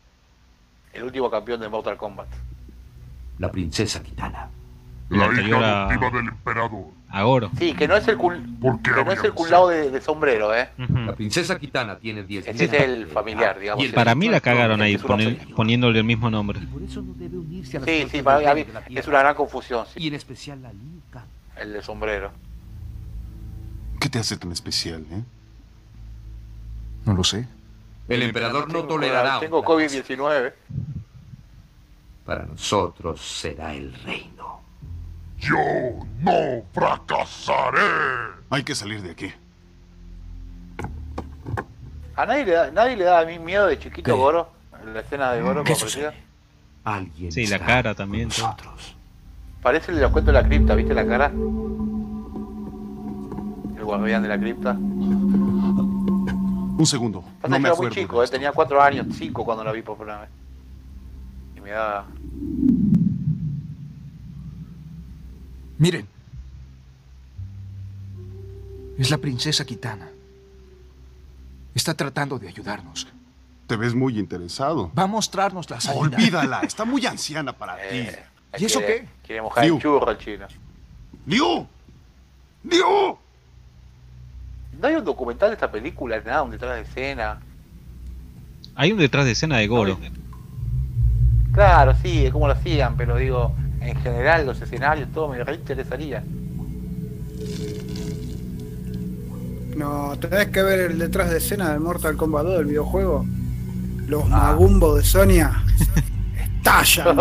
El último campeón de Mortal Kombat. La princesa Kitana. La La hija a- adoptiva del emperador. a Goro. Sí, que no es el cul... ¿Por qué que no es el de culao de, de sombrero, ¿eh? La princesa Kitana tiene 10 Ese es el familiar, digamos. Y el Para mí la cagaron ahí poner- poniéndole el mismo nombre. Por eso no debe unirse a Sí, sí, para mí la es una gran confusión, sí. Y en especial a Liu Kang. El de sombrero. ¿Qué te hace tan especial, eh? No lo sé. El emperador no tolerará. Tengo un COVID-19. Para nosotros será el reino. Yo no fracasaré. Hay que salir de aquí. A nadie le da, nadie le da a mí miedo de chiquito ¿Qué? Goro. La escena de Goro ¿Qué aparecía. Alguien Sí, la cara también. nosotros. Parece el de los cuentos de la cripta, ¿viste la cara? El guardián de la cripta. Un segundo. Pasa No que me era muy acuerdo. chico, eh, tenía cuatro años, cinco cuando la vi por primera vez. Y me da... Miren. Es la princesa Kitana. Está tratando de ayudarnos. Te ves muy interesado. Va a mostrarnos la salida. Olvídala, está muy anciana para ti. Eh, ¿Y eso quiere- qué? Quiere mojar Liu. el churro el chino. ¡Liu! ¡Liu! ¿No hay un documental de esta película? Nada, un detrás de escena. Hay un detrás de escena de Goro. Claro, sí, es como lo hacían, pero digo, en general los escenarios, todo me re interesaría. No, tenés que ver el detrás de escena del Mortal Kombat 2 del videojuego. Los Magumbo de Sonia estallan.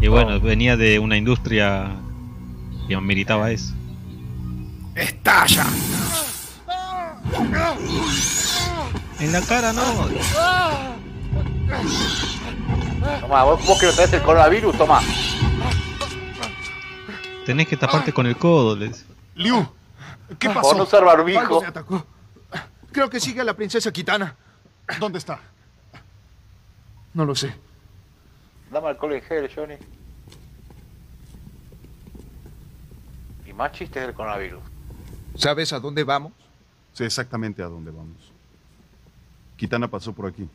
Y bueno, venía de una industria que meritaba eso. Estallan. En la cara no. Toma, vos, vos que no tenés el coronavirus, toma. Tenés que taparte con el codo. les- Liu, ¿qué pasó? Por no usar barbijo. Algo me atacó. Creo que sigue a la princesa Kitana. ¿Dónde está? No lo sé. Dame alcohol en gel, Johnny. Y más chistes del coronavirus. ¿Sabes a dónde vamos? Sé exactamente a dónde vamos. Kitana pasó por aquí.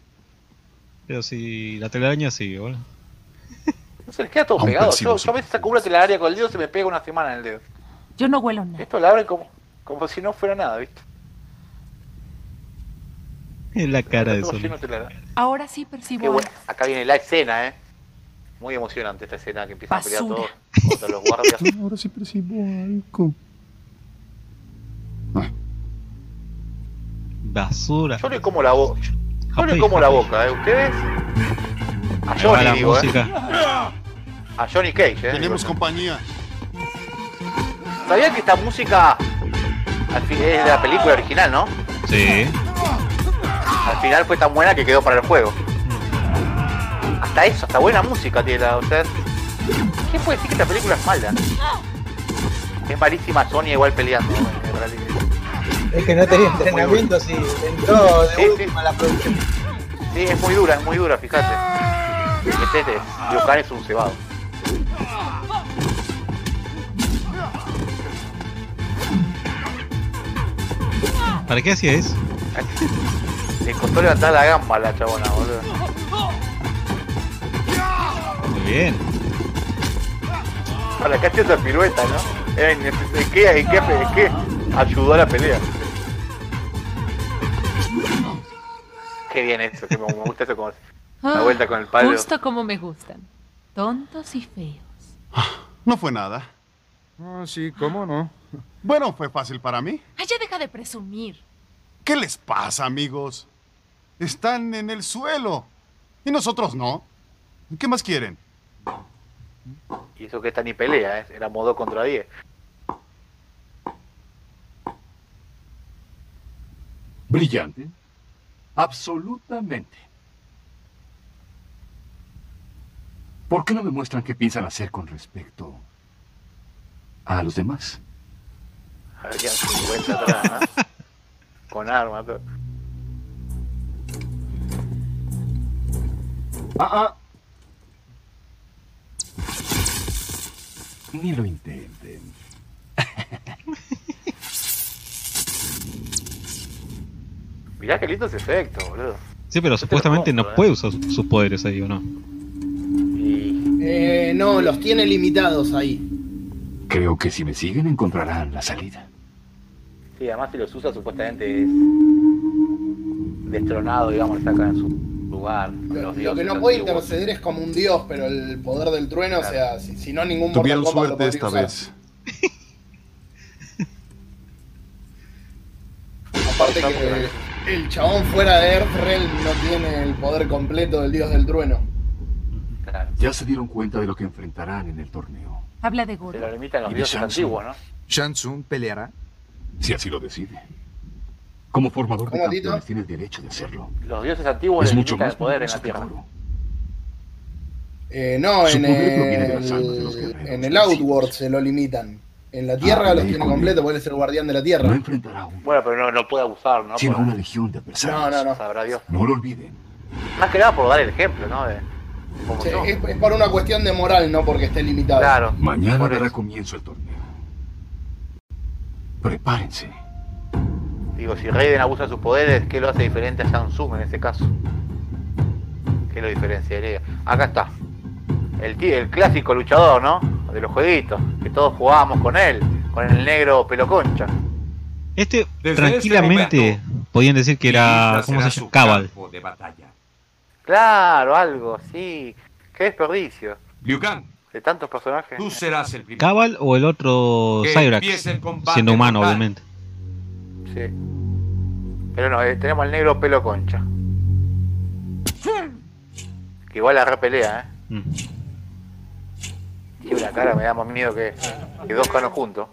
Pero si la telaraña sigue, boludo. No se les queda todo Aún pegado. Yo, a veces saco una telaraña con el dedo se me pega una semana en el dedo. Yo no huelo nada. Esto la abren como, como si no fuera nada, ¿viste? En la cara de telaraña. Ahora sí Qué percibo bueno. Acá viene la escena, ¿eh? Muy emocionante esta escena que empiezan a pelear Basura. todos contra los guardias. Ahora sí percibo algo. Basura. Yo le como la boca. Yo le como la boca, ¿eh? ¿Ustedes? A Johnny, la digo, ¿eh? música. A Johnny Cage, ¿eh? Tenemos Digo, compañía. ¿Sabían que esta música al fin, es de la película original, no? Sí. Al final fue tan buena que quedó para el juego. Hasta eso, hasta buena música tiene la. O sea, ¿Qué puede decir que esta película es mala? Es malísima Sonya igual peleando. Es que no tenía entrenamiento, sí. Entró de Sí, última a la producción. Sí, es muy dura, es muy dura, fíjate. Este, este, Kang es un cebado. ¿Para qué hacía eso? Le costó levantar la gamba a la chabona, boludo. Muy bien. Para que hace esa pirueta, ¿no? Eh, ¿En, en qué, en qué, en qué ayudó a la pelea? Qué bien eso, que me, me gusta eso como la Ah, vuelta con el palo. Justo como me gustan. Tontos y feos. No fue nada. Ah, sí, ¿cómo no? Bueno, fue fácil para mí. Ay, ya deja de presumir. ¿Qué les pasa, amigos? Están en el suelo. Y nosotros no. ¿Qué más quieren? Y eso que esta ni pelea, ¿eh? Éramos 2 contra 10. Brillante. Absolutamente. ¿Por qué no me muestran qué piensan hacer con respecto a los demás? Habrían 50 atrás, ¿no? Con armas, todo. Ah, ah. Ni lo intenten. Mirá qué lindo ese efecto, boludo. Sí, pero supuestamente hermoso, no eh. puede usar sus sus poderes ahí, ¿o no? Eh, no, los tiene limitados ahí. Creo que si me siguen encontrarán la salida. Sí, además si los usa supuestamente es destronado, digamos, sacan en su lugar. Los Lo que no puede interceder es como un dios, pero el poder del trueno, o sea, si, si no ningún Tuvieron suerte esta usar. vez. Aparte que el chabón fuera de Earthrealm no tiene el poder completo del dios del trueno. Ya se dieron cuenta de lo que enfrentarán en el torneo. Habla de Se Goro. lo limitan los dioses antiguos, ¿no? Shang Tsung peleará. Si así lo decide. Como formador de campeones tiene el derecho de hacerlo. Los dioses antiguos Es mucho más el poder en la tierra. Goro. Eh, no, Su en el, en el. Outward se lo limitan. En la Tierra Ah, los tiene completo, puede ser guardián de la Tierra. No enfrentará a un, Bueno, pero no, no puede abusar, ¿no? sino a Por- una legión de adversarios. No, no, no. Sabrá Dios. No lo olviden. Más que nada por dar el ejemplo, ¿no? De, Sí, es, es por una cuestión de moral, no porque esté limitado. Claro. Mañana dará comienzo el torneo. Prepárense. Digo, si Raiden abusa de sus poderes, ¿qué lo hace diferente a Shang Tsung en ese caso? ¿Qué lo diferenciaría? Acá está. El, el clásico luchador, ¿no? De los jueguitos, que todos jugábamos con él, con el negro pelo concha. Este Desde tranquilamente podían decir que era. ¿Cómo se llama? Cabal. de batalla. Claro, algo, sí. Qué desperdicio. Liu Kang, De tantos personajes. tú serás el primero. Cabal o el otro Cyrax. Siendo humano, obviamente. Sí. Pero no, eh, tenemos al negro pelo concha. Que igual la repelea, ¿eh? Mm. Una cara, me da más miedo que, que dos canos juntos.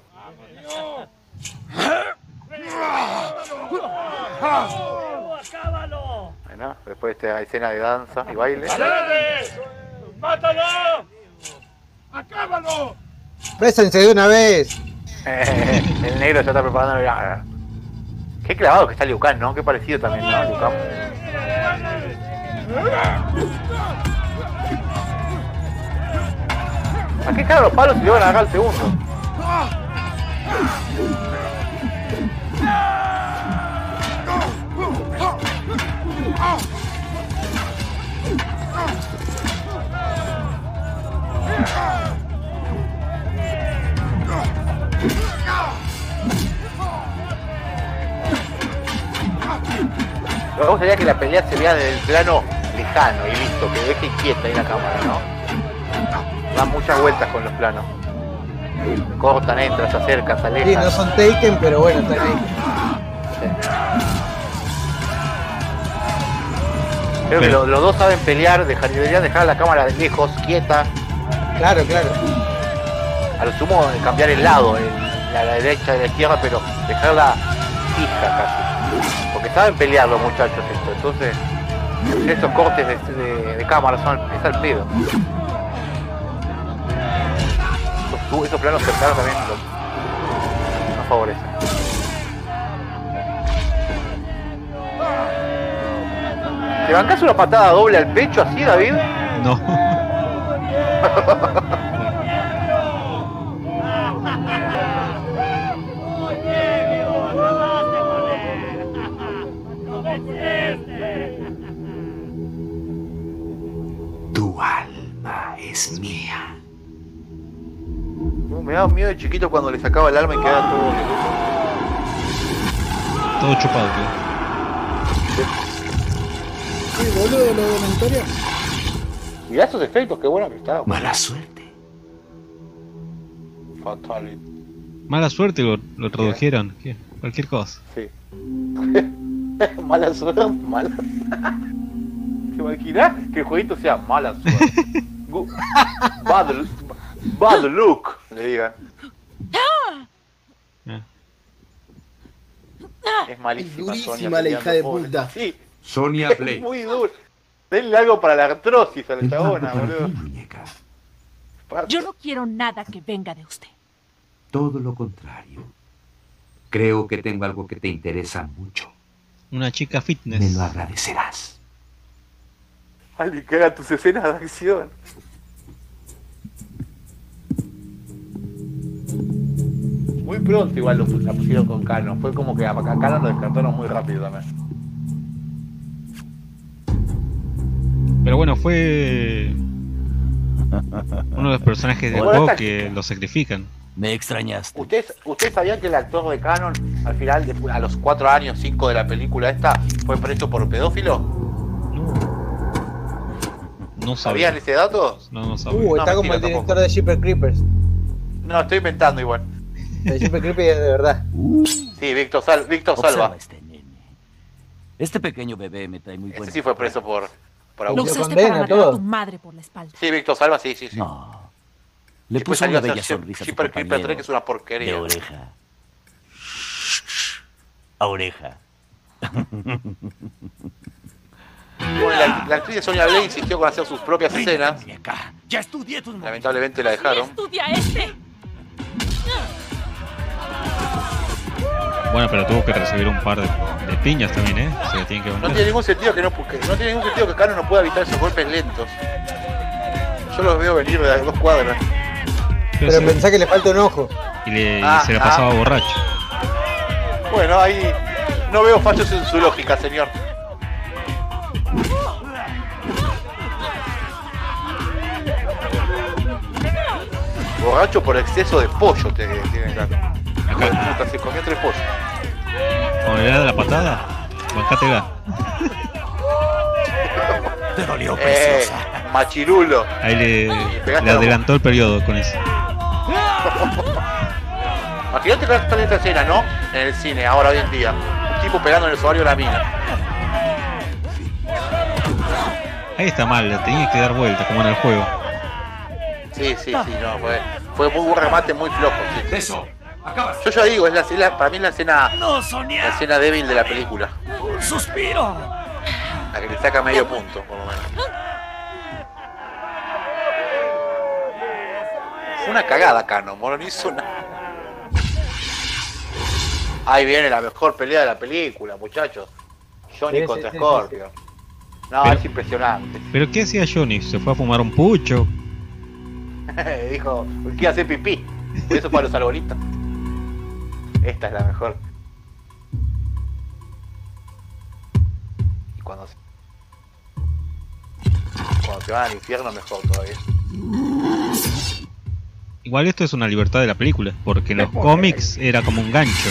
Bueno, después de esta escena de danza y baile. ¡Mátalo! ¡Acábalo! Présense de una vez. el negro ya está preparando la... Qué clavado que está Liu Kang, ¿no? Qué parecido también, ¿no? Kang. ¿A qué cagan los palos si le van a agarrar el segundo? Me gustaría que la pelea se vea desde el plano lejano y listo, que deje quieta ahí la cámara, ¿no? Dan muchas vueltas con los planos. Cortan, entran, se acercan, se Sí, alejan. no son Taken, pero bueno, están ahí. Creo que lo- los dos saben pelear, dejar, deberían dejar la cámara de lejos, quieta. Claro, claro. A lo sumo eh, cambiar el lado, el- la, la derecha y la izquierda, pero dejarla fija casi. Porque saben pelear los muchachos esto, entonces estos cortes de, de- de cámara son es al pedo. Esos, esos planos cercanos también lo- no favorecen. ¿Te bancás una patada doble al pecho así, David? No. Me daba miedo de chiquito cuando le sacaba el alma y quedaba todo. Todo chupado. tío. Sí, boludo, lo de Mentoria. Mirá esos efectos, qué bueno que está. Mala suerte. Fatal. Mala suerte lo, lo tradujeron. ¿Qué? Cualquier cosa. Sí. mala suerte, mala. ¿Te imaginas que el jueguito sea mala suerte? Bad, bad look, le digan. Es malísima Durísima Sonia la hija de puta. Sí, Sonia es Blake. muy duro. Denle algo para la artrosis a la chabona, boludo. Yo no quiero nada que venga de usted. Todo lo contrario. Creo que tengo algo que te interesa mucho. Una chica fitness. Me lo agradecerás. Alguien que haga tus escenas de acción. Muy pronto igual lo, la pusieron con Canon. Fue como que a, a Canon lo descartaron muy rápido también. Pero bueno, fue uno de los personajes del Bueno, juego que lo sacrifican. Me extrañaste. ¿Ustedes, ¿Ustedes sabían que el actor de Canon, al final, después- a los 4 años, 5 de la película esta, fue preso por pedófilo? No sabía. ¿Sabían ese dato? No, no sabía. Uh, No, está como mentira, el director de Shipper Creepers. No, estoy inventando igual. El es de verdad. Sí, Víctor, Sal- Víctor Salva. este nene. Este pequeño bebé me trae muy buena. sí fue preso por, por Lo abuso. usaste para matar a tu madre por la espalda. Sí, Víctor Salva, sí, sí, sí. No. Le Después puso una a bella sonrisa a su Shipper Creeper 3, compañero que es una porquería. De oreja. A oreja. Bueno, la, la actriz de Sonia Blake insistió con hacer sus propias escenas. Ya estudié tus Lamentablemente la dejaron. Estudia este. Bueno, pero tuvo que recibir un par de, de piñas también, ¿eh? Tienen que No tiene ningún sentido que no, que no tiene ningún sentido que Canon no pueda evitar esos golpes lentos. Yo los veo venir de a dos cuadras. Pero sí. pensá que le falta un ojo. Y, le- y Ah, se la ah. pasaba borracho. Bueno, ahí No veo fallos en su lógica, señor. Borracho por exceso de pollo te tiene claro. Puta, se comió tres pollos. Le da la patada, bancátela. Te dolió, preciosa. machirulo. Ahí le, le la- adelantó el periodo con eso. Imagínate que está en esta escena, ¿no? En el cine, ahora hoy en día. Un tipo pegando en el usuario a la mina. Ahí está mal, le tenía que dar vuelta, como en el juego. Sí, sí, sí, no, fue, fue muy buen remate, muy flojo. Sí. Eso, Yo ya digo, es la, es la- para mí es la escena, No, la escena débil de la película. Un suspiro. La que le saca medio punto, por lo menos. Fue una cagada acá, no, no hizo nada. Ahí viene la mejor pelea de la película, muchachos. Johnny Sí, sí, contra sí, Scorpio. No, Pero- es impresionante. ¿Pero qué hacía Johnny? ¿Se fue a fumar un pucho? Dijo, quiero hacer pipí. Por eso fue a los arbolitos. Esta es la mejor. Y cuando se... Cuando se van al infierno mejor todavía. Igual esto es una libertad de la película, porque en los cómics era como un gancho.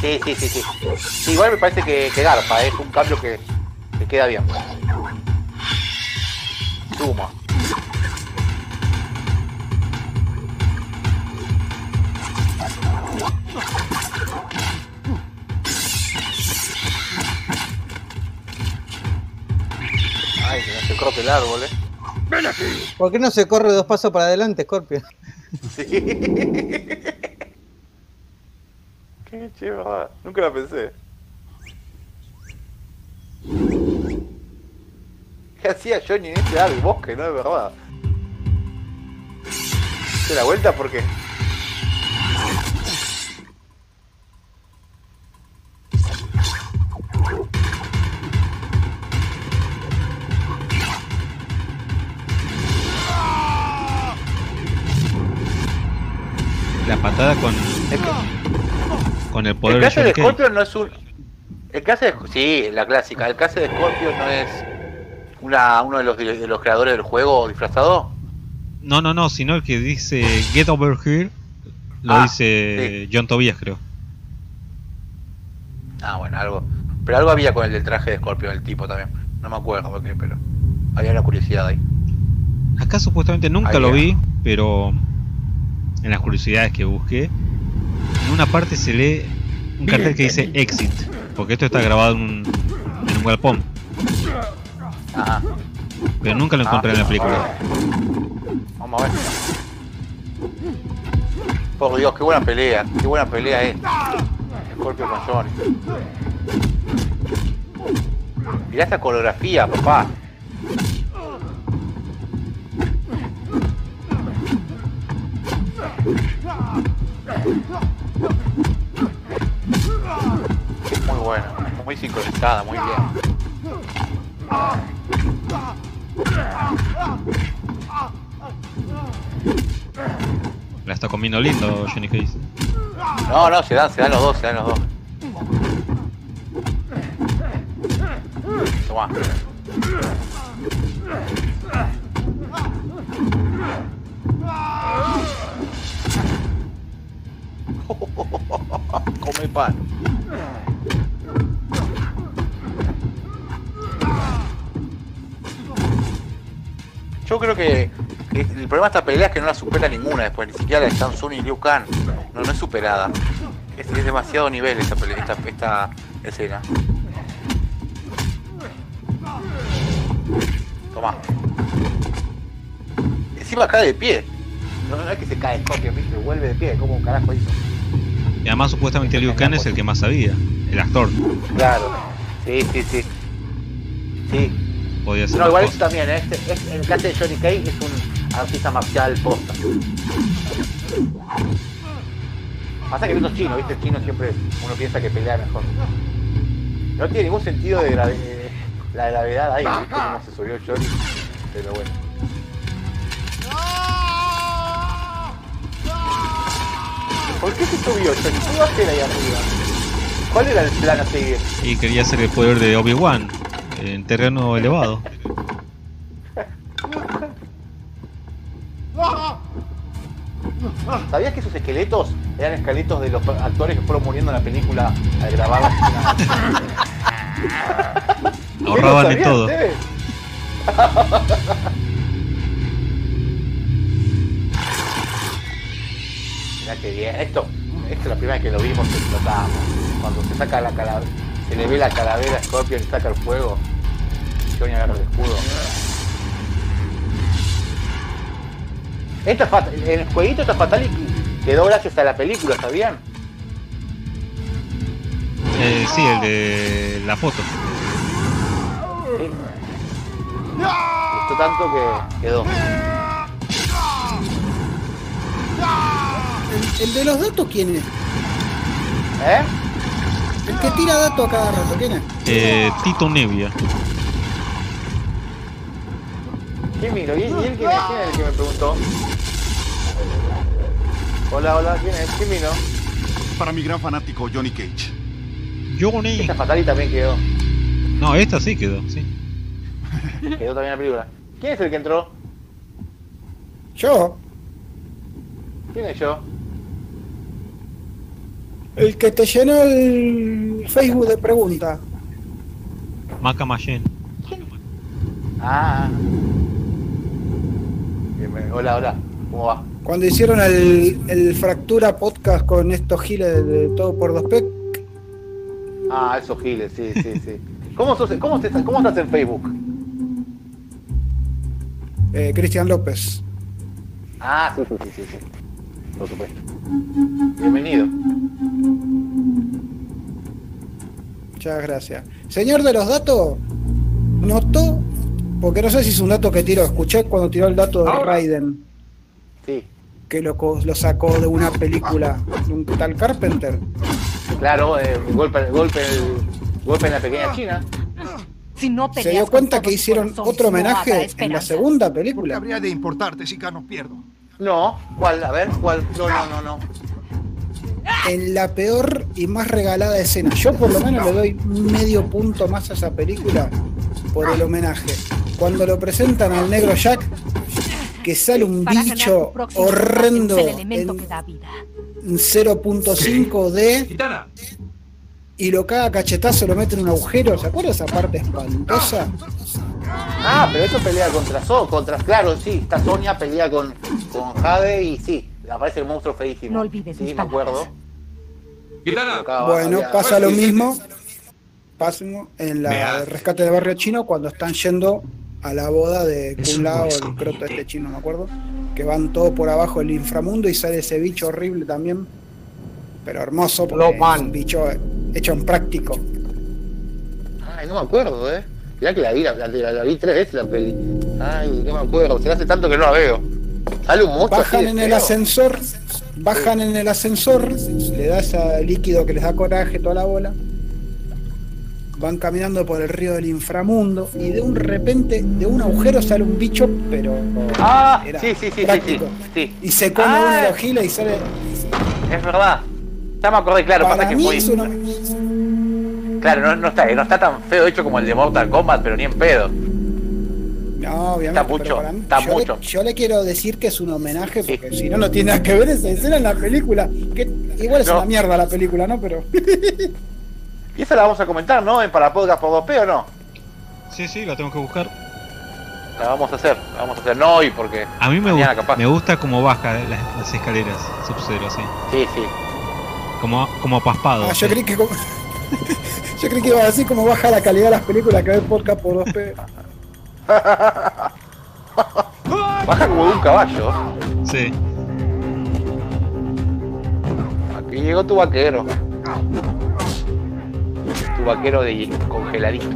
Sí, sí, sí, sí. Sí, igual me parece que, que garpa, ¿eh? es un cambio que, que queda bien. Suma. Ay, que no se corte el árbol, eh. Ven aquí. ¿Por qué no se corre dos pasos para adelante, Scorpio? Sí. Qué verdad. Nunca la pensé. ¿Qué hacía Johnny en ese árbol? bosque? No es verdad. ¿Se la vuelta por La patada con, con el poder El caso de. Scorpio no es un. El caso de. Sí, la clásica. El caso de Scorpio no es una, uno de los, de los creadores del juego disfrazado. No, no, no, sino el que dice Get Over Here lo Ah, dice John Tobias, creo. Ah, bueno, algo. Pero algo había con el del traje de Scorpio, el tipo también. No me acuerdo por qué, pero. Había una curiosidad ahí. Acá supuestamente nunca lo vi, pero en las curiosidades que busqué, en una parte se lee un cartel que dice Exit, porque esto está grabado en un, en un galpón, Ajá. pero nunca lo encontré en la película. Vamos a ver. Por Dios, qué buena pelea. Qué buena pelea es. Scorpio con Johnny. Mirá esta coreografía, papá. Muy buena, muy sincronizada, muy bien. La está comiendo lindo Johnny Cage. No, no, se dan, se dan los dos, se dan los dos. Toma. Come pan. Yo creo que el problema de esta pelea es que no la supera ninguna después, ni siquiera la de Samsung y Liu Kang. No, no es superada. Es, es demasiado nivel esta, pelea, esta, esta escena. Toma. Encima cae de pie. No, no es que se cae Scorpio, ¿viste? vuelve de pie. ¿Cómo carajo hizo? Y además supuestamente Liu Kang es el que más sabía, el actor. Claro. Sí, sí, sí. Sí. Podía ser No, igual eso también, ¿eh? Este- este- en el caso de Johnny Cage es un artista marcial posta. Pasa que esos chinos, ¿viste? El chino siempre uno piensa que pelea mejor. No tiene ningún sentido de, grave- de la gravedad ahí, ¿viste? Cómo se subió Johnny. Pero bueno. ¿Por qué se subió Johnny? ¿Qué va a hacer ahí arriba? ¿Cuál era el plan a seguir? Y quería hacer el poder de Obi-Wan en terreno elevado. ¿Sabías que esos esqueletos eran esqueletos de los actores que fueron muriendo en la película al grabar? Ahorraban de ¿Sabías todo. Mirá que bien, esto, esto es la primera vez que lo vimos que explotamos. Cuando se saca la calavera, se le ve la calavera a Scorpion y saca el fuego. Y Johnny agarra el escudo. Esta en el jueguito esta Fatality quedó gracias a la película, ¿sabían? Eh, sí, el de la foto. Sí. Gustó tanto que quedó. El, el de los datos, ¿quién es? ¿Eh? El que tira datos a cada rato, ¿quién es? Eh, Tito Nevia. ¿Quién vino? ¿Y y él quién es? ¿Quién es el que me preguntó? Hola, hola, ¿quién es? ¿Quién vino? Para mi gran fanático Johnny Cage. Johnny. Esta Fatality también quedó. No, esta sí quedó, sí. Quedó también la película. ¿Quién es el que entró? Yo, ¿Quién es yo? el que te llenó el Facebook de preguntas. Maca Mayen. Ah. Hola, hola. ¿Cómo va? Cuando hicieron el, el Fractura Podcast con estos giles de todo por dos p Ah, esos giles, sí, sí, sí. ¿Cómo, sos, cómo, estás, ¿Cómo estás en Facebook? eh, Cristian López. Ah, sí, sí, sí, sí. Por supuesto. Bienvenido. Muchas gracias. Señor de los datos, notó, porque no sé si es un dato que tiró, escuché cuando tiró el dato de Raiden. Sí. Que lo, sacó de una película de un tal Carpenter. Claro, eh, golpe, golpe, golpe en la pequeña China. Si no Se dio cuenta que hicieron corazón, otro no homenaje en la segunda película. habría de importarte si gano o pierdo? No, ¿cuál? A ver, ¿cuál? No, no, no, no. En la peor y más regalada escena. Yo por lo menos le doy medio punto más a esa película por el homenaje. Cuando lo presentan al negro Jack, que sale un bicho horrendo usa el elemento en que da vida. 0.5D y lo caga cachetazo, lo mete en un agujero. ¿Se acuerda esa parte espantosa? Ah, pero eso pelea contra So, contra, claro, sí, está Sonia pelea con, con Jade y sí, aparece el monstruo feísimo. No olvides Sí, me acuerdo. Bueno, pasa lo mismo. Pasa en la de rescate de barrio chino cuando están yendo a la boda de Kulao, el croto este chino, me acuerdo. Que van todos por abajo del inframundo y sale ese bicho horrible también. Pero hermoso, porque es un bicho hecho en práctico. Ay, no me acuerdo, eh. Mirá que la vi, la, la- la- la vi tres veces la peli. Ay, no me acuerdo, se hace tanto que no la veo. Sale un monstruo Bajan en el ascensor, bajan en el ascensor, le da ese líquido que les da coraje toda la bola. Van caminando por el río del inframundo y de un repente, de un agujero sale un bicho, pero Ah, era sí, sí, sí, sí, práctico. sí, sí. Y se come Ah, uno de giles y sale. Es verdad. Ya me acordé, claro, Para pasa que fue. es una- Claro, no, no está, no está tan feo hecho como el de Mortal Kombat, pero ni en pedo. No, obviamente. Está mucho, mí- está yo, mucho. Le, yo le quiero decir que es un homenaje, porque si no, no tiene nada que ver esa escena en la película. Que igual es No. una mierda la película, ¿no? Pero. Y esa la vamos a comentar, ¿no? En para podcast por 2P o no. Sí, sí, la tengo que buscar. La vamos a hacer, la vamos a hacer. No hoy, porque. A mí me, gusta, capaz. me gusta cómo baja las, las escaleras Sub-Zero, sí. Sí, sí. Como, como paspado. Ah, yo creí que. como- yo creí que iba a decir cómo baja la calidad de las películas que ve podcast por 2P. Baja como de un caballo. Sí. Aquí llegó tu vaquero. Tu vaquero de congeladito.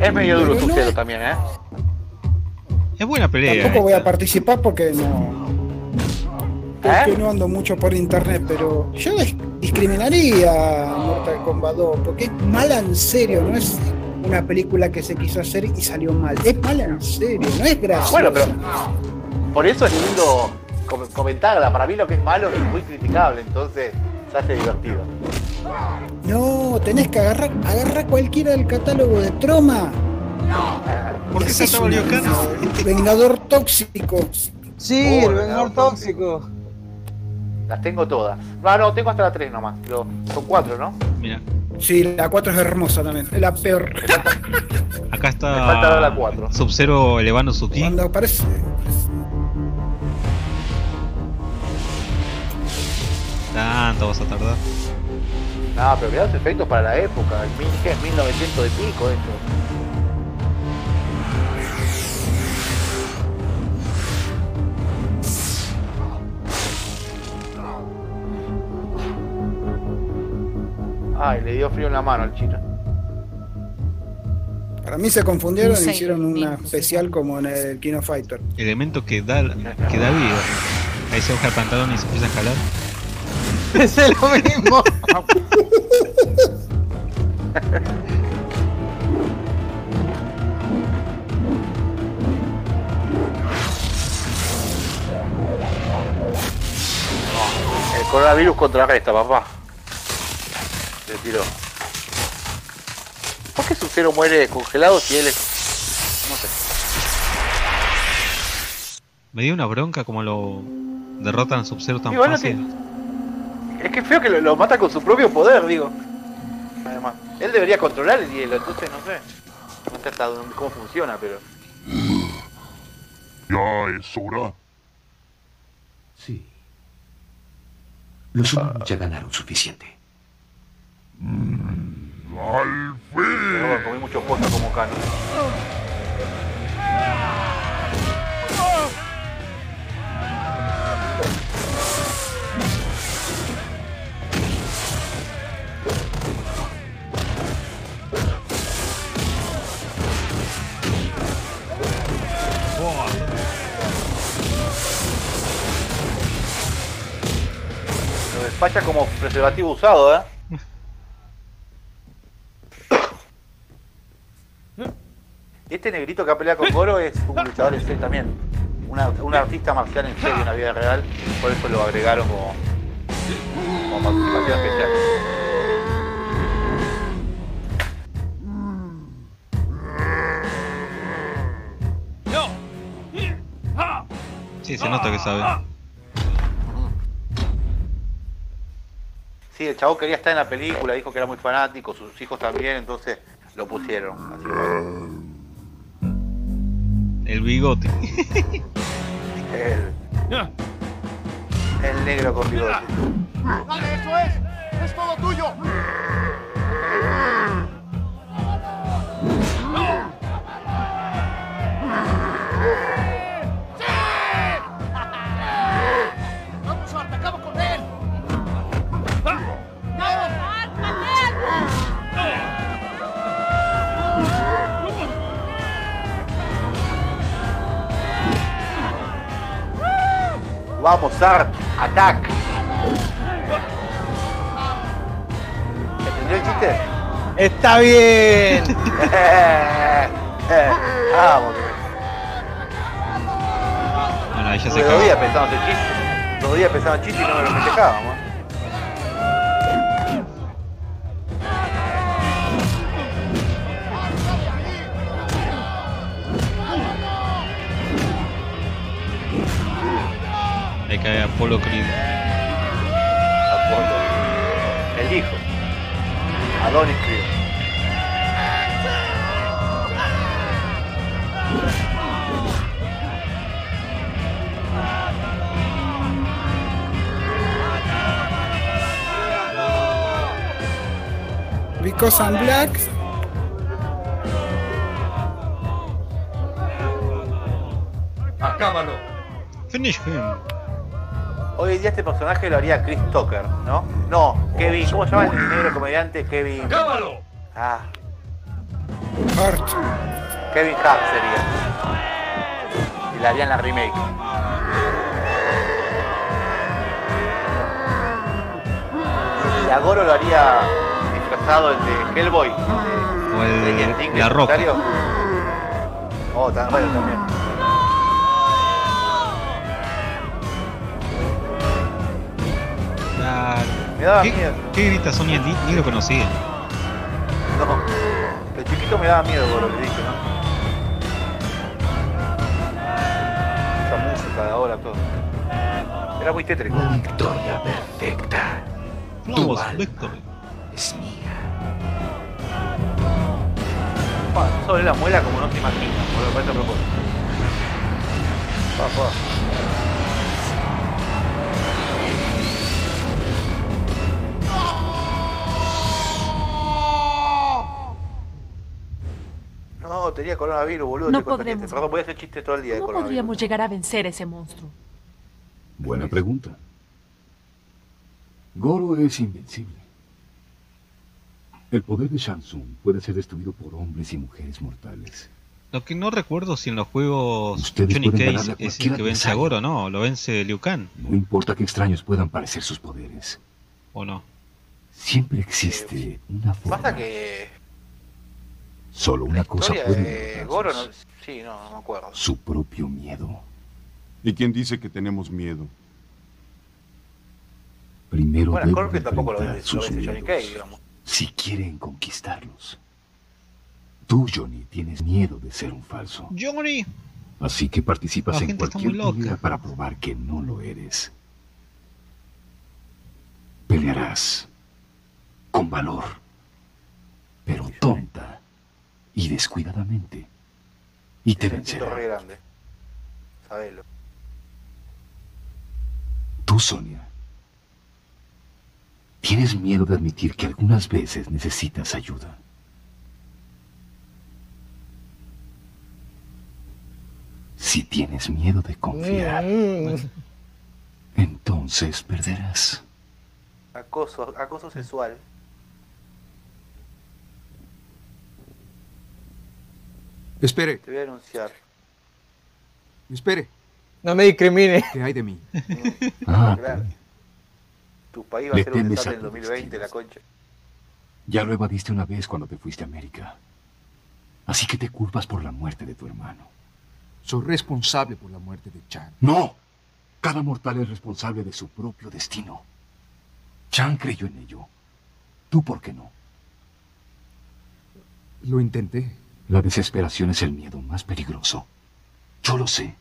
Es medio duro tu no también, ¿eh? Es buena pelea. Tampoco eh. voy a participar porque no. Porque ¿Eh? no ando mucho por internet, pero yo dis- discriminaría a Mortal Kombat 2, porque es mala en serio, no es una película que se quiso hacer y salió mal. Es mala en serio, no es graciosa. Bueno, pero por eso es lindo com- comentarla. Para mí lo que es malo es muy criticable, entonces se hace divertido. No, tenés que agarrar, agarrar cualquiera del catálogo de Troma. ¿Por qué Kang? Vengador tóxico. Sí, Oh, el no, Vengador no, tóxico. Las tengo todas. No, no, tengo hasta la 3 nomás. Pero son 4, ¿no? Mira, Sí, la 4 es hermosa también. Es la peor. acá está Me falta la cuatro. Sub-Zero elevando su ki. Cuando aparece. Tanto vas a tardar. No, pero mirá los efectos para la época. El mil, ¿qué? 1900 de pico esto. Ay, le dio frío en la mano al chino. Para mí se confundieron Sí, y hicieron una especial como en el Kino Fighter. Elemento que da, que da vida. Ahí se baja el pantalón y se empieza a jalar. Es lo mismo. El coronavirus contrarresta, papá. Le tiró. ¿Por qué Sub-Zero muere congelado si él es.? No sé. Me dio una bronca como lo derrotan a Sub-Zero tan bueno, fácil. Es que es feo que lo, lo mata con su propio poder, digo. Además, él debería controlar el hielo, entonces no sé. No sé hasta dónde- cómo funciona, pero. Ya es hora. Sí. Los humanos ya ganaron suficiente. ¡Al fin! No, comí mucho posta como cano. Lo despacha como preservativo usado, ¿eh? Este negrito que ha peleado con Goro es un luchador en serio también. Una- un artista marcial en serio en la vida real. Por eso lo agregaron como, como participación especial. Sí, se nota que sabe. Sí, el chavo quería estar en la película, dijo que era muy fanático, sus hijos también, entonces lo pusieron. Así. El bigote. El, el negro con bigote. ¡Dale, eso es! ¡Es todo tuyo! Vamos, Art, attack. ¿Entendió el chiste? Está bien. Vamos. Bueno, ahí ya se acabó. días pensando en chiste. Días pensando en chiste y no me lo festejábamos. Ahí cae Apolo Creed. Apolo. El hijo. Adonis Creed. Because I'm black. ¡Acábalo! Finish him. Hoy en día este personaje lo haría Chris Tucker, ¿no? No, Kevin, ¿cómo se llama el negro comediante? Kevin. ¡Acábalo! Ah, Hart. Kevin Hart sería. Y la harían la remake. Y a Goro lo haría disfrazado el de Hellboy. O de el Things, La Roca. secundario. Oh, bueno, también. Daba ¿Qué, miedo. ¿Qué grita Sonia? Ni, ni lo conocía. No. El chiquito me daba miedo por lo que dije, ¿no? Esa música de ahora, todo. Era muy tétrico. Victoria perfecta. Vamos, alma es mía. Pa, sobre la muela como no se imagina, por lo que parece a propósito. Pa, pa. Tenía coronavirus, boludo. No podremos. Perdón, voy a hacer chiste todo el día de ¿Cómo podríamos llegar a vencer a ese monstruo? Buena pregunta. Goro es invencible. El poder de Shansung puede ser destruido por hombres y mujeres mortales. Lo que no recuerdo si en los juegos Ustedes Johnny es el que vence a. Goro, no, lo vence Liu Kang, No importa qué extraños puedan parecer sus poderes. ¿o no? Siempre existe una forma. Pasa que. Solo una cosa puede de derrotarlos. Goro, no, sí, no, no me acuerdo. Su propio miedo. ¿Y quién dice que tenemos miedo? Primero Bueno, deben Scorpion tampoco lo lo sus Johnny Cage, digamos. Si quieren conquistarlos. Tú, Johnny, tienes miedo de ser un falso. Johnny. Así que participas La en cualquier pelea para probar que no lo eres. Pelearás con valor, pero tonta y descuidadamente. Y te sentito vencerá. re grande. Sabelo. Tú, Sonia, tienes miedo de admitir que algunas veces necesitas ayuda. Si tienes miedo de confiar, entonces perderás. Acoso, acoso sexual. Espere, Te voy a denunciar. espere. No me discrimine. ¿Qué hay de mí? Ah, Claro. Tu país va a Le ser un temes desastre en el tu 2020, la concha. Ya lo evadiste una vez cuando te fuiste a América. Así que te culpas por la muerte de tu hermano. Soy responsable por la muerte de Chan. No. Cada mortal es responsable de su propio destino. Chan creyó en ello. ¿Tú por qué no? Lo intenté. La desesperación es el miedo más peligroso. Yo lo sé.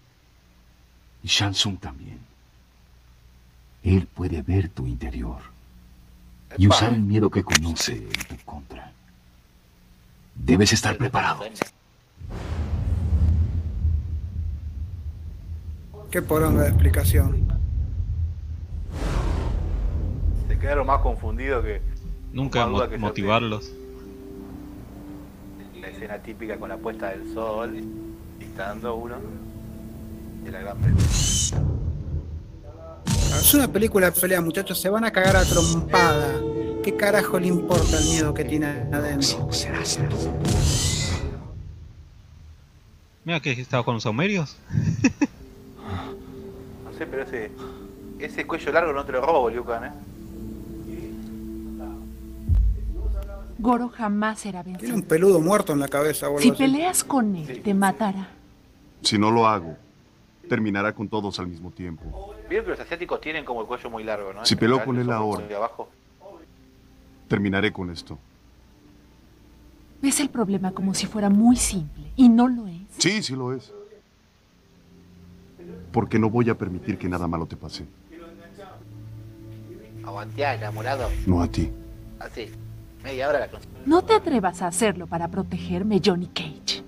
Y Shansung también. Él puede ver tu interior y usar el miedo que conoce en tu contra. Debes estar preparado. Qué poronga de explicación. Se quedaron más confundidos que. Nunca mo- que motivarlos. La escena típica con la puesta del sol. Y está dando uno. De la gran película. Es una película de pelea, muchachos. Se van a cagar a trompada. ¿Qué carajo le importa el miedo que tiene adentro? Mira que estaba con los saumerios. No sé, pero ese. Ese cuello largo no te lo robo, Liu Kang, eh. Goro jamás será Tiene vencido. un peludo muerto en la cabeza, boludo. Si peleas con él, te matará. Si no lo hago, terminará con todos al mismo tiempo. Vieron que los asiáticos tienen como el cuello muy largo, ¿no? Si En peleo con él ahora. abajo. Terminaré con esto. Ves el problema como si fuera muy simple y no lo es. Sí, sí lo es. Porque no voy a permitir que nada malo te pase. Aguantea, enamorado. No a ti. Así. Media hora la. No te atrevas a hacerlo para protegerme, Johnny Cage.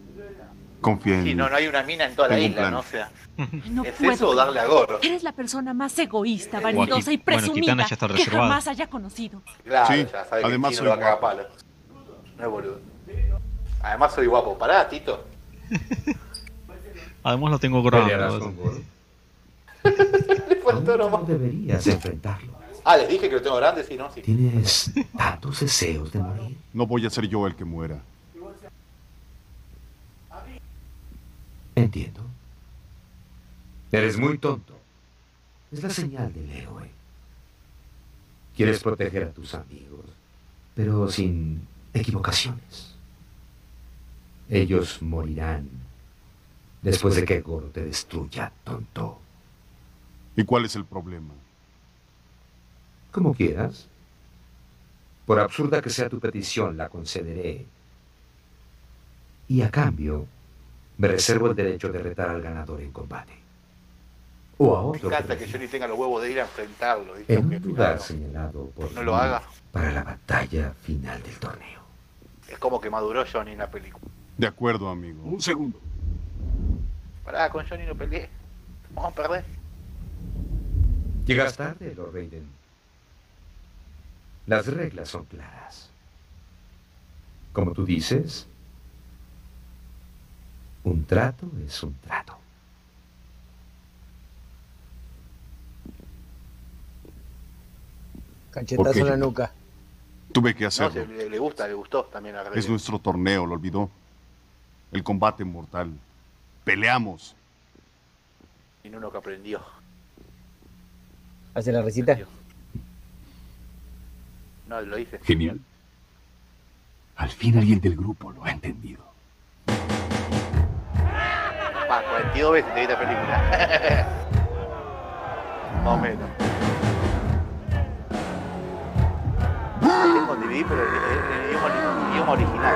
Confía en Sí, mí. no, no hay una mina en toda la Tengo un isla, plan. ¿no? O sea. No ¿Es puedo. eso o darle a Goro? Eres la persona más egoísta, vanidosa y bueno, presumida Kitana ya está que reservada. jamás haya conocido. Claro, Sí, ya sabe además que el soy chino lo va a cagar guapo. palo. No es boludo. Además soy guapo. Pará, Tito. Además lo tengo Pelearás grabado. con Goro. Le faltó nomás. Deberías enfrentarlo. Ah, les dije que lo tengo grande, sí, ¿no? Sí. Tienes tantos deseos de morir. No voy a ser yo el que muera. Entiendo. Eres muy tonto. Es la señal del héroe. Quieres proteger a tus amigos, pero sin equivocaciones. Ellos morirán después de que Goro te destruya, tonto. ¿Y cuál es el problema? Como quieras. Por absurda que sea tu petición, la concederé. Y a cambio, me reservo el derecho de retar al ganador en combate. O a Me otro encanta que que Johnny tenga los huevos de ir a enfrentarlo. ¿viste? en un lugar señalado por no lo haga. para la batalla final del torneo. Es como que maduró Johnny en la película. De acuerdo, amigo. Un segundo. Pará, con Johnny no peleé. Vamos a perder. Llegas tarde, Lord Raiden. Las reglas son claras. Como tú dices, un trato es un trato. Cachetazo en la nuca. Tuve que No, hacerlo. se- le, le gusta, le gustó también a Es nuestro torneo, lo olvidó. El combate mortal. Peleamos. Y uno que aprendió. Hace la risita. No, lo hice. Genial. Al fin alguien del grupo lo ha entendido. Va, 42 veces te vi esta película. Más o menos. Tengo un DVD, pero el idioma, el idioma original.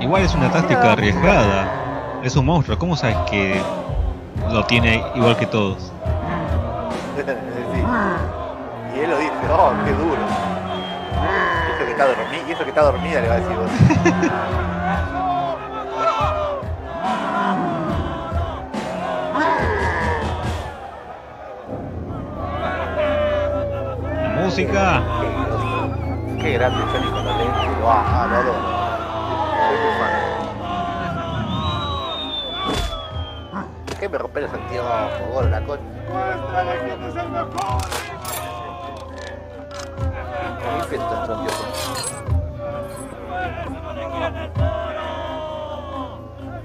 Igual es una táctica arriesgada. Es un monstruo. ¿Cómo sabes que lo tiene igual que todos? Y él lo dice, oh, qué duro. Y eso que está dormida, y eso que está dormida le va a decir vos. La música. Qué grande Johnny los lentes, lo ah, lo adoro. ¿Qué me rompe los anteojos, gordo, la concha? ¿Qué peso estos anteojos?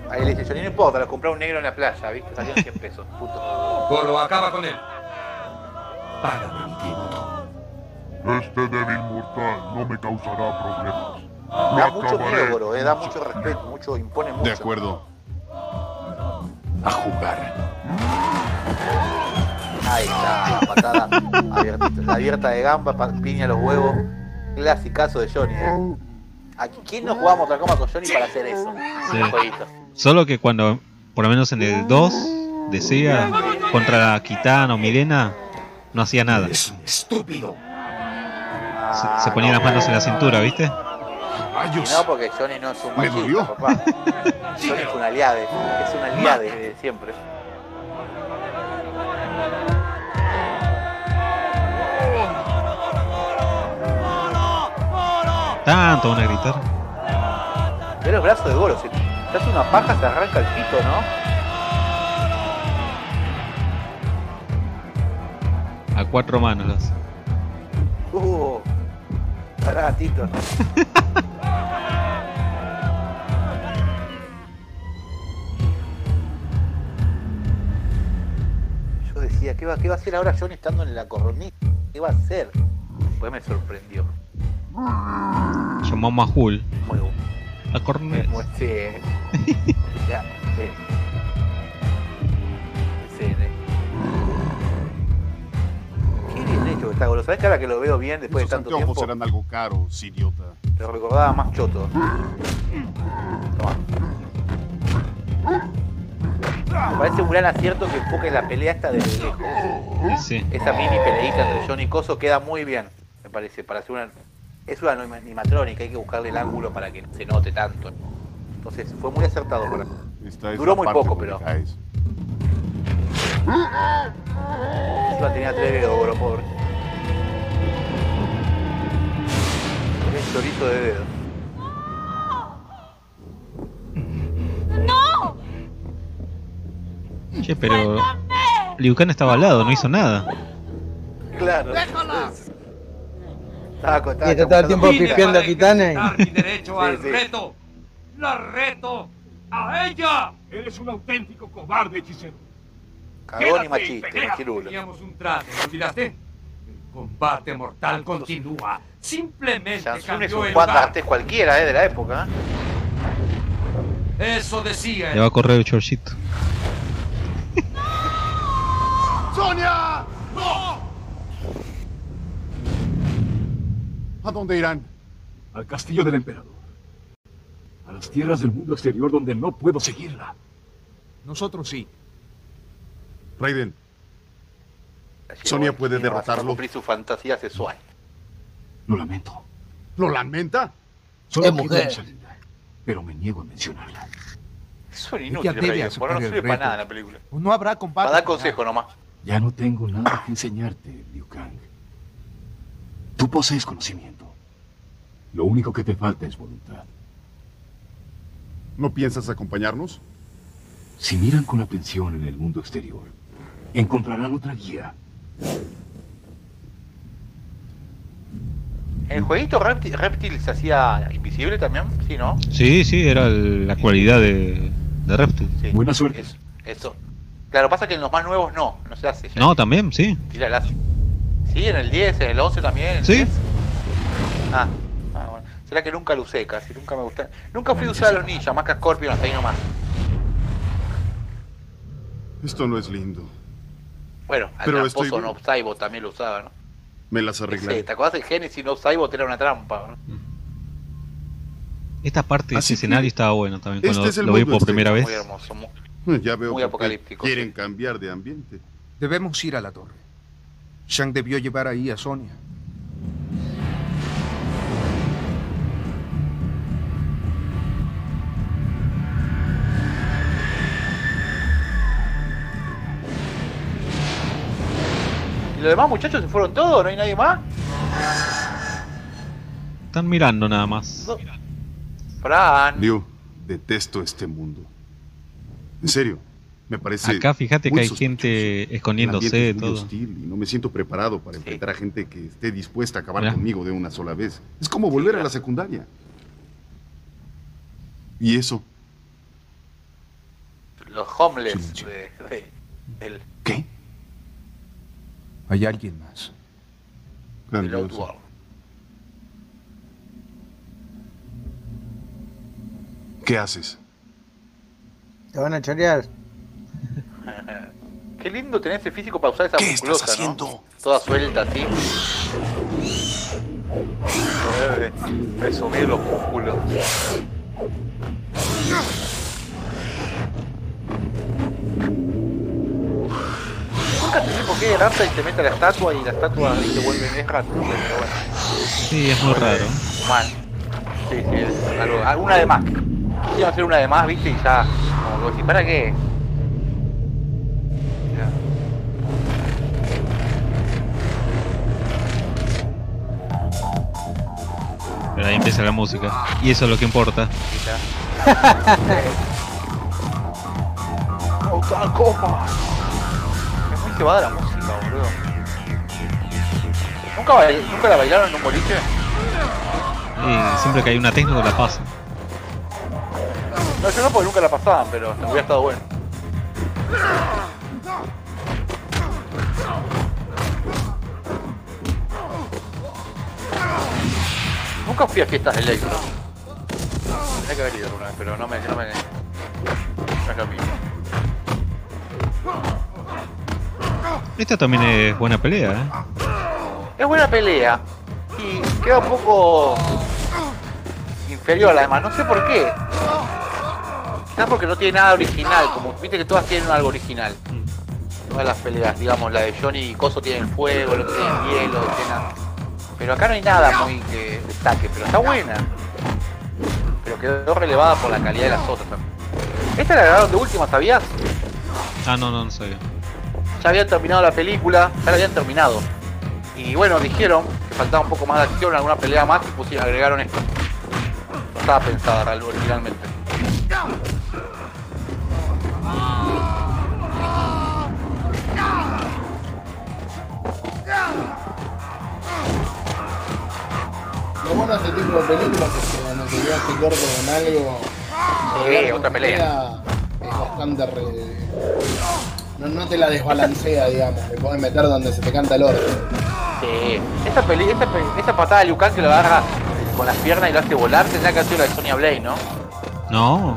Ahí le dice, Johnny, no importa, lo compré a un negro en la playa, ¿viste? Salieron 100 pesos, puto. Polo, acaba con él. Este débil mortal no me causará problemas. Lo Da mucho miedo, bro, eh, da mucho respeto, mucho, impone mucho. De acuerdo. A jugar. Ahí está, la patada abierta, la abierta de gamba, piña los huevos. Clasicazo de Johnny, eh. ¿A quién no jugamos Mortal Kombat con Johnny para hacer eso? Sí. Solo que cuando, por lo menos en el 2, decía contra Kitana o Milena, no hacía nada. Se, Estúpido. se ponía las manos en la cintura, ¿viste? Y no, porque Johnny no es un Me machista, papá. Johnny es un aliado, es un aliado de siempre. Tanto van a gritar. Ve los brazos de Goro, si te hace una paja se arranca el pito, ¿no? A cuatro manos lo hace. Uh, pará, Tito. Yo decía, ¿qué va, ¿qué va a hacer ahora Johnny estando en la coronita? ¿Qué va a hacer? Después me sorprendió. Llamó a Mahul. Muy bueno. A Cornet. Muy- sí. ya, sí. Sí, sí. Qué bien hecho que está. ¿Sabés que ahora que lo veo bien después Esos de tanto anteojos tiempo? eran algo caros, idiota. Te lo recordaba más choto. Toma. Me parece un gran acierto que enfoque la pelea esta desde lejos. Sí. Esa mini peleita entre Johnny y Coso queda muy bien, me parece, para hacer una... Es una animatrónica, hay que buscarle el ángulo para que no se note tanto. Entonces fue muy acertado para... Duró muy poco, pero... Encima tenía tres dedos, bro, pobre. Chorizo de dedos. ¡No! Che, pero Liu Kang estaba al lado, no hizo nada. Claro. Estaba con- Y está todo el tiempo Vine pifiando a Dar mi derecho Sí, al sí. reto. La reto a ella. Eres un auténtico cobarde, hechicero. Cagón y machista, machirulo. Teníamos un trato, ¿lo olvidaste? El combate mortal continúa. Simplemente Shansung es cambió un el Juan. D'Artes cualquiera, eh, de la época. ¿eh? Eso decía. Le va a correr el chorcito. ¡Sonia! ¿A dónde irán? Al castillo del emperador. A las tierras del mundo exterior donde no puedo seguirla. Nosotros sí. Raiden. Sonia puede derrotarlo. cumplir su fantasía sexual. Lo lamento. ¿Lo lamenta? Solo mujer. salida, pero me niego a mencionarla. Son inútiles, debe Raiden, bueno, no sirve para nada en la película. No habrá combate. Para dar consejo nomás. Ya no tengo nada que enseñarte, Liu Kang. Tú posees conocimiento. Lo único que te falta es voluntad. ¿No piensas acompañarnos? Si miran con atención en el mundo exterior, encontrarán otra guía. ¿En el jueguito Reptil, Reptil se hacía invisible también? Sí, ¿no? Sí, sí, era el- la cualidad de, de Reptil. Sí. Buena suerte. Eso, eso. Claro, pasa que en los más nuevos no, no se hace. ya. No, también, sí. Tira el lazo. Sí, en el 10, en el 11 también. en el Sí. 10. Ah, ah, bueno. Será que nunca lo usé casi, nunca me gusta. Nunca fui a usar a los ninjas, más que a Scorpion hasta ahí nomás. Esto no es lindo. Bueno, al Pero tramposo estoy- no Saibot también lo usaba, ¿no? Me las Sí, arreglaré. ¿Te acuerdas del Genesis no Saibot era una trampa? ¿no? Esta parte de ese escenario estaba bueno también. este Cuando es el lo vi por primera vez. Muy hermoso, muy, Ya veo Muy por qué apocalíptico, Quieren cambiar de ambiente. Debemos ir a la torre. Shang debió llevar ahí a Sonia. ¿Y los demás muchachos se fueron todos? ¿No hay nadie más? Están mirando nada más. Fran. Liu, detesto este mundo. En serio, me parece. Acá fíjate que hay gente escondiéndose, muy todo. hostil y no me siento preparado para enfrentar a gente que esté dispuesta a acabar Mirá. conmigo de una sola vez. Es como volver a la secundaria. Y eso, Los homeless de, de- del, Hay alguien más. grandioso. ¿Qué haces? Te van a chorear. Qué lindo tener ese físico para usar esa ¿Qué estás haciendo? ¿no? Toda suelta así. Presumir los músculos. Nunca entendí por qué Ramsay se mete a la estatua y la estatua se vuelve raro. Pero bueno. Sí, es muy raro. Humano. Sí, sí, es algo. Alguna de más. Iba a hacer una de más, viste, y ya. Como que decís, ¿para qué? Pero ahí empieza la música. Y eso es lo que importa. Otra copa. Es muy cebada la música, boludo. ¿Nunca, bail- ¿Nunca la bailaron en un boliche? Y siempre que hay una técnica la pasa. No, yo no porque nunca la pasaban, pero hubiera estado bueno. Nunca fui a fiestas de electro. Tendría que haber ido alguna vez, pero no me, no me, no es lo mismo. Esta también es buena pelea, ¿eh? Es buena pelea y queda un poco inferior a la demás. No sé por qué. Quizás porque no tiene nada original, como viste que todas tienen algo original. Todas las peleas, digamos, la de Johnny y Coso tienen fuego, el otro tiene hielo, tiene... Pero acá no hay nada muy que destaque, pero está buena. Pero quedó relevada por la calidad de las otras también. Esta la grabaron de última, ¿sabías? Ah, no, no, no sabía. ya habían terminado la película, ya la habían terminado. Y bueno, dijeron que faltaba un poco más de acción, alguna pelea más y pusieron, agregaron esto. No estaba pensada originalmente. Bueno de este tipo de películas que cuando te quedaste corto con algo. Sí, otra pelea. Es bastante. re- No, no te la desbalancea, digamos. Te puedes meter donde se te canta el orto. Sí. Esa, peli, esa, patada de Liu Kang que lo agarra con las piernas y lo hace volar, tendría que sido la de Sonya Blade, ¿no? No.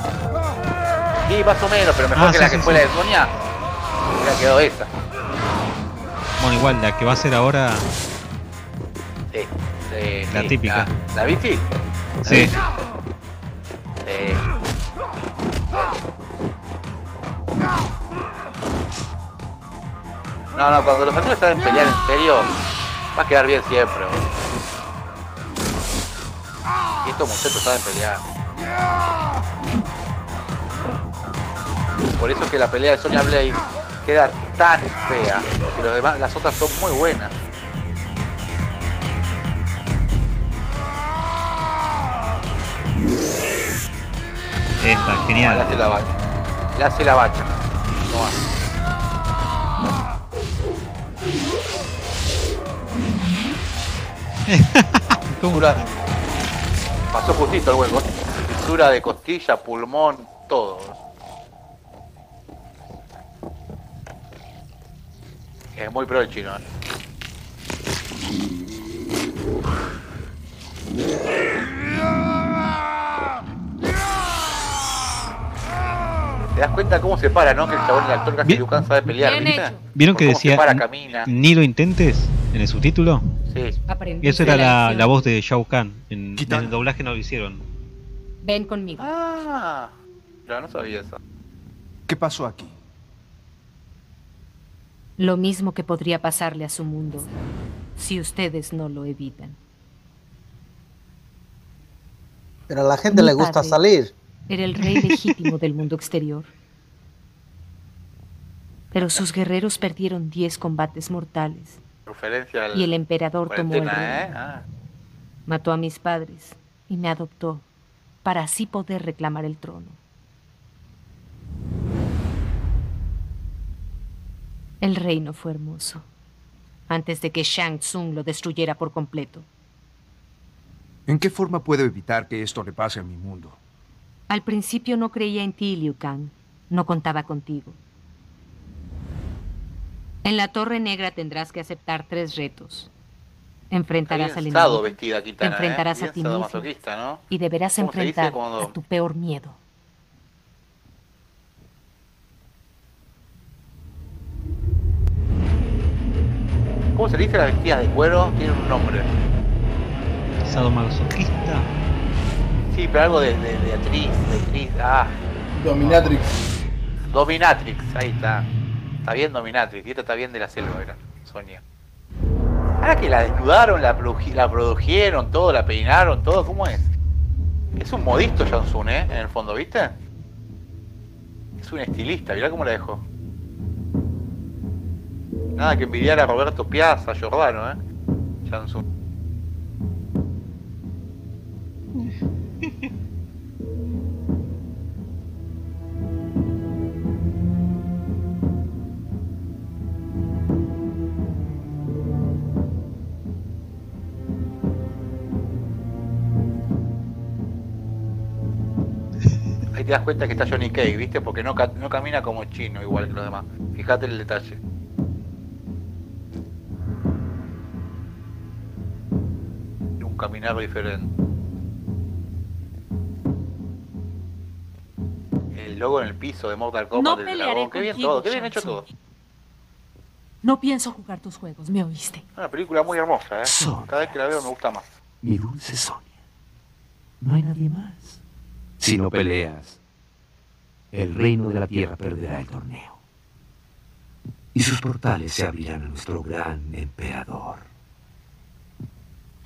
Sí, más o menos, pero mejor Ah, que sí, la que sí, fue sí. la de Sonya. Hubiera quedado esa. Bueno, igual, la que va a ser ahora, Sí, sí, La sí, típica. ¿La, ¿la viste? sí. Sí. No, no, cuando los actores saben pelear en serio, va a quedar bien siempre. boludo. Y estos muchachos saben pelear. Por eso es que la pelea de Sonya Blade queda tan fea, porque los demás, las otras son muy buenas. Esta, Le genial. hace la bacha. Le hace la bacha. Toma. Pasó justito el hueco. Fisura de costilla, pulmón, todo. Es muy pro el chino. ¿eh? ¿Te das cuenta cómo se para, no? Que el chabón, el actor casi Liu Kang sabe pelear, Bien ¿viste? hecho. ¿Vieron que decía para, camina. ni lo intentes en el subtítulo? Sí. Y eso era la voz de Shao Kahn. En, en el doblaje no lo hicieron. Ven conmigo. Ah, ya no sabía eso. ¿Qué pasó aquí? Lo mismo que podría pasarle a su mundo si ustedes no lo evitan. Pero a la gente Mi le gusta padre salir. Era el rey legítimo del mundo exterior. Pero sus guerreros perdieron 10 combates mortales Referencia al... y el emperador tomó el cuarentena, ¿eh? reino. Ah. Mató a mis padres y me adoptó para así poder reclamar el trono. El reino fue hermoso, antes de que Shang Tsung lo destruyera por completo. ¿En qué forma puedo evitar que esto le pase a mi mundo? Al principio no creía en ti, Liu Kang. No contaba contigo. En la Torre Negra tendrás que aceptar tres retos. Enfrentarás al enemigo, vestida Kitana, ¿eh? enfrentarás a ti mismo y deberás ¿Cómo se dice enfrentar cuando- a tu peor miedo. ¿Cómo se dice las vestidas de cuero? Tienen un nombre. Sadomasoquista. Sí, pero algo de, de, de actriz, de actriz. Ah, Dominatrix. Dominatrix, ahí está. Está bien Dominatrix, y esta está bien de la selva, era Sonia. Ahora que la desnudaron, la, la produjeron, todo, la peinaron, todo, ¿cómo es? Es un modisto Jansun, ¿eh? En el fondo, ¿viste? Es un estilista, mirá cómo la dejó. Nada que envidiar a Roberto Piazza, Giordano, ¿eh? Jansun. Ahí te das cuenta que está Johnny Cage, ¿viste? Porque no, no camina como chino igual que los demás. Fíjate el detalle. Un caminar diferente. El logo en el piso de Mortal Kombat No del pelearé dragón. Qué bien todo, qué bien hecho todo. No pienso jugar tus juegos, ¿me oíste? Una película muy hermosa, ¿eh? Sonia. Cada vez que la veo me gusta más. Mi dulce Sonia. No hay nadie más. Si no peleas, el reino de la tierra perderá el torneo. Y sus portales se abrirán a nuestro gran emperador.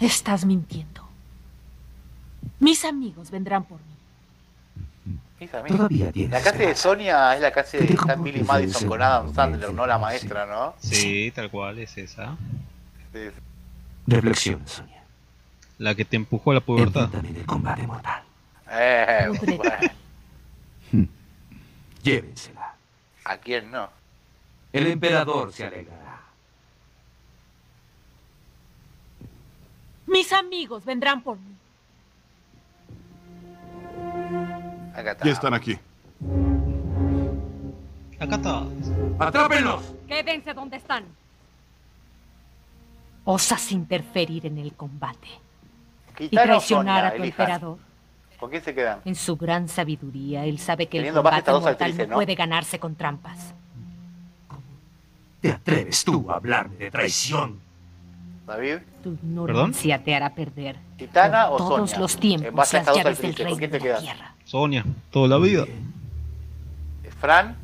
Estás mintiendo. Mis amigos vendrán por mí. Mis amigos. Todavía tienes La casa de Sonia es la casa de está Billy Madison con Adam Sandler, no la maestra, ¿no? Sí, tal cual, es esa. Sí. Reflexiona, Sonia. La que te empujó a la pubertad. En el combate mortal. Eh, bueno. Llévensela. ¿A quién no? El emperador se alegrará. Mis amigos vendrán por mí. Ya están aquí. Acá está. ¡Atrápenlos! Quédense donde están. Osas interferir en el combate y traicionar a tu emperador. ¿Con quién se quedan? En su gran sabiduría, él sabe que el Teniendo más combate mortal actrices, no ¿no? puede ganarse con trampas. te atreves tú a hablarme de traición? David. Tu ignorancia te hará perder. ¿Kitana Por o todos Sonia? los En tiempos base a las estas dos actrices, ¿con quién reino te de la quedas? tierra. Sonia, toda la vida. Fran,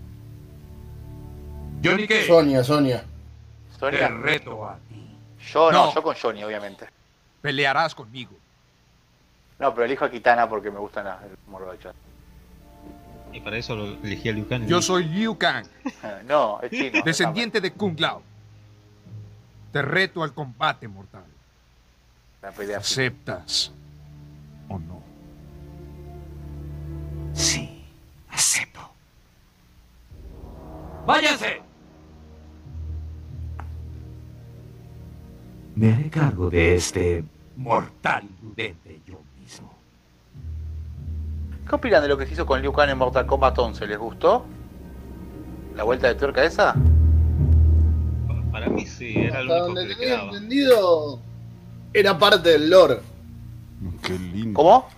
¿Johnny qué? Sonia, Sonia. Sonia. Te reto a ti. Yo no, No. yo con Johnny, obviamente. Pelearás conmigo. No, pero elijo a Kitana porque me gustan las- el morro de chat. Y para eso lo elegí a Liu Kang. Yo soy Liu Kang, No, es chino. descendiente de Kung Lao. Te reto al combate mortal. La pelea. ¿Aceptas o no? Sí, acepto. ¡Váyanse! Me haré cargo de este mortal imprudente yo mismo. ¿Qué opinan de lo que se hizo con Liu Kang en Mortal Kombat 11? ¿Les gustó? ¿La vuelta de tuerca esa? Para mí sí, era lo Hasta único donde que tenía quedaba. entendido, era parte del lore. Qué lindo. ¿Cómo?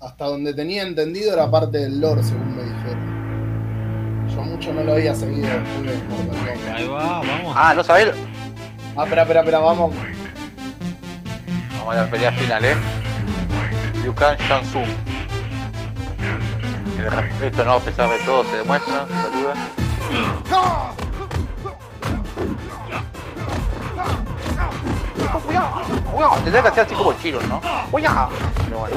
Hasta donde tenía entendido era parte del lore, según me dijeron. Yo mucho no lo había seguido después de Mortal Kombat. Ahí va, vamos. Ah, ¿no sabés? Ah, espera, espera, espera, vamos. Vamos a la pelea final, ¿eh? Liu Kang, Shang Tsung. El respeto, ¿no? A pesar de todo, se demuestra, saluda. Cuidado, cuidado, tendría que hacer así como chiro, ¿no? Cuidado. Pero bueno.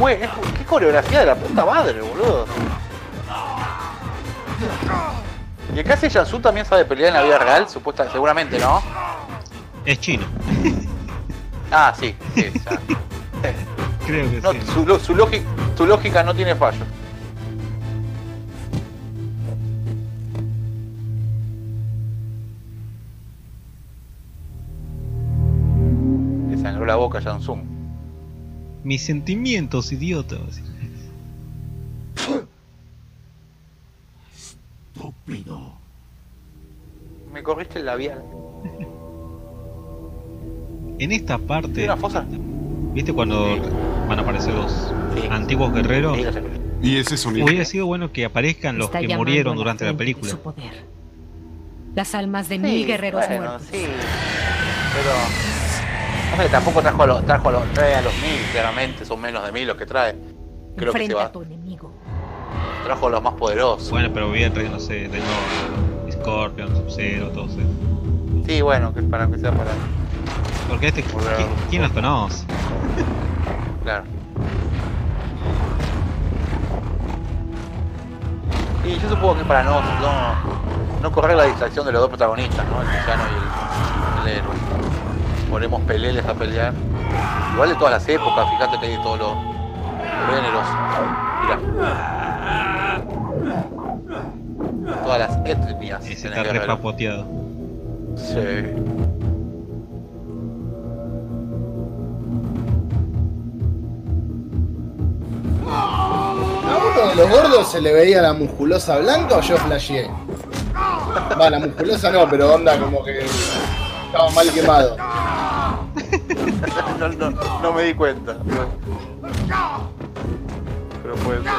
Bueno, qué coreografía de la puta madre, boludo. ¿Y acá hace Jansu también sabe pelear en la vida real? Supuesta, seguramente, ¿no? Es chino. Ah, sí, sí. Creo que No, sí. su, lógica, su lógica no tiene fallo. Le sangró la boca a Jansung. Mis sentimientos, idiota. Estúpido. Me corriste el labial. En esta parte, ¿Tiene una fosa? ¿viste cuando van a aparecer los antiguos guerreros? Sé. Y ese sonido. Hubiera sido bueno que aparezcan los Está que murieron la durante la película. su poder. Las almas de Sí, mil guerreros bueno, muertos. Sí, pero. Hombre, tampoco trajo a los, trajo a los, trae a los mil, claramente, son menos de mil los que trae. Creo que se Enfrenta a va. tu enemigo. Trajo a los más poderosos. Bueno, pero hubiera traído, no sé, de nuevo Scorpion, Sub-Zero, todos esos. Sí, bueno, que para que sea para. Porque este, ¿quién, quién los conoce? Claro. Y yo supongo que para no, no, no correr la distracción de los dos protagonistas, ¿no? El villano y el, el héroe. Ponemos peleles a pelear. Igual de todas las épocas, fíjate que hay de todos los géneros. Mira. Todas las etnias. Tenés está repapoteado. Sí. De los gordos se le veía la musculosa blanca o yo flasheé? Va, la musculosa no, pero onda como que estaba mal quemado. no, no, no me di cuenta. Pero puede ser.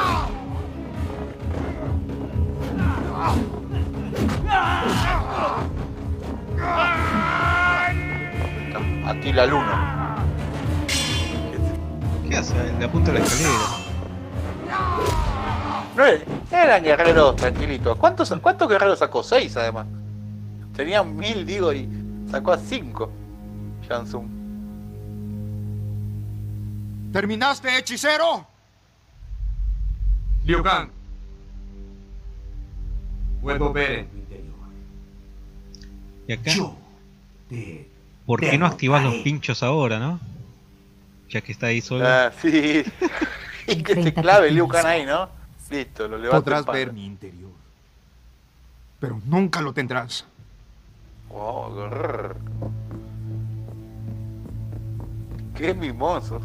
Atila Luna. ¿Qué hace? Le apunta la escalera. No era- eran guerreros tranquilitos. ¿Cuántos, ¿Cuántos guerreros sacó? Seis además. Tenían mil, digo, y sacó a cinco. Shansung. ¿Terminaste, hechicero? Liu Kang. Puedo ver en tu interior. Y acá, Yo te ¿por qué no activas los pinchos ahora, no? Ya que está ahí solo. Ah, sí. y que se clave Liu Kang ahí, ¿no? Listo, lo levanto. Podrás ver mi interior. Pero nunca lo tendrás. Oh, grrr. Qué mimoso.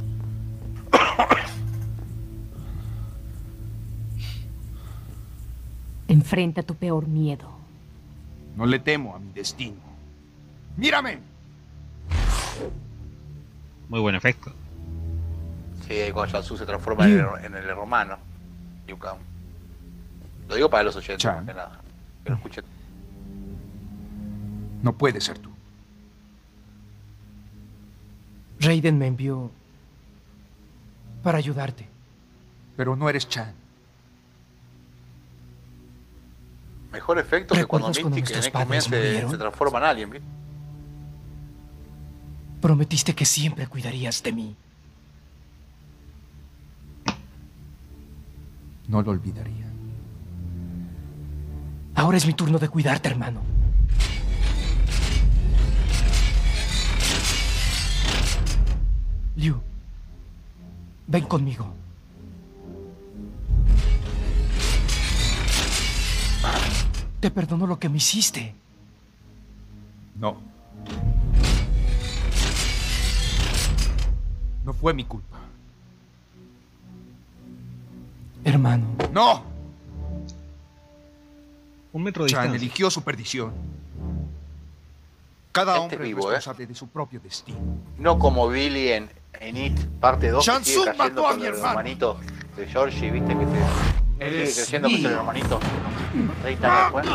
Enfrenta tu peor miedo. No le temo a mi destino. ¡Mírame! Muy buen efecto. Sí, cuando Yasu se transforma en el, en el romano. Kang. Lo digo para los oyentes, Chan. más que nada. Que lo escuchen. No puede ser tú. Raiden me envió para ayudarte. Pero no eres Chan. Mejor efecto que cuando ¿Recuerdas cuando Mystic en X-Men padres se, murieron? se transforma en alguien, ¿viste? Prometiste que siempre cuidarías de mí. No lo olvidaría. Ahora es mi turno de cuidarte, hermano. Liu, ven conmigo. Te perdono lo que me hiciste. No. No fue mi culpa. Hermano. ¡No! Un metro de Chan distancia. eligió su perdición. Cada Este hombre vivo, es ¿eh? responsable de su propio destino. No como Billy en, en It, parte 2, que Shang sigue Tsung cayendo mató a mi hermano. hermanito de Georgie, ¿viste? Que se sigue Eres creciendo con el mío. hermanito 30 años después.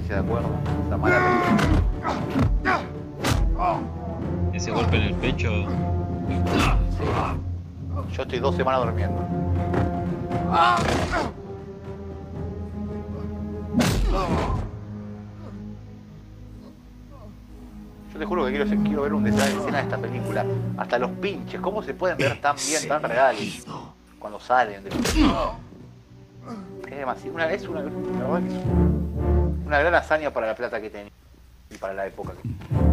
Si se de acuerdo, la mala. Ese golpe en el pecho. Yo estoy dos semanas durmiendo. Yo te juro que quiero, ver un detalle de escena de esta película. Hasta los pinches, ¿cómo se pueden ver tan bien, tan reales? Cuando salen de Es demasiado. Es una, una gran hazaña para la plata que tenía y para la época que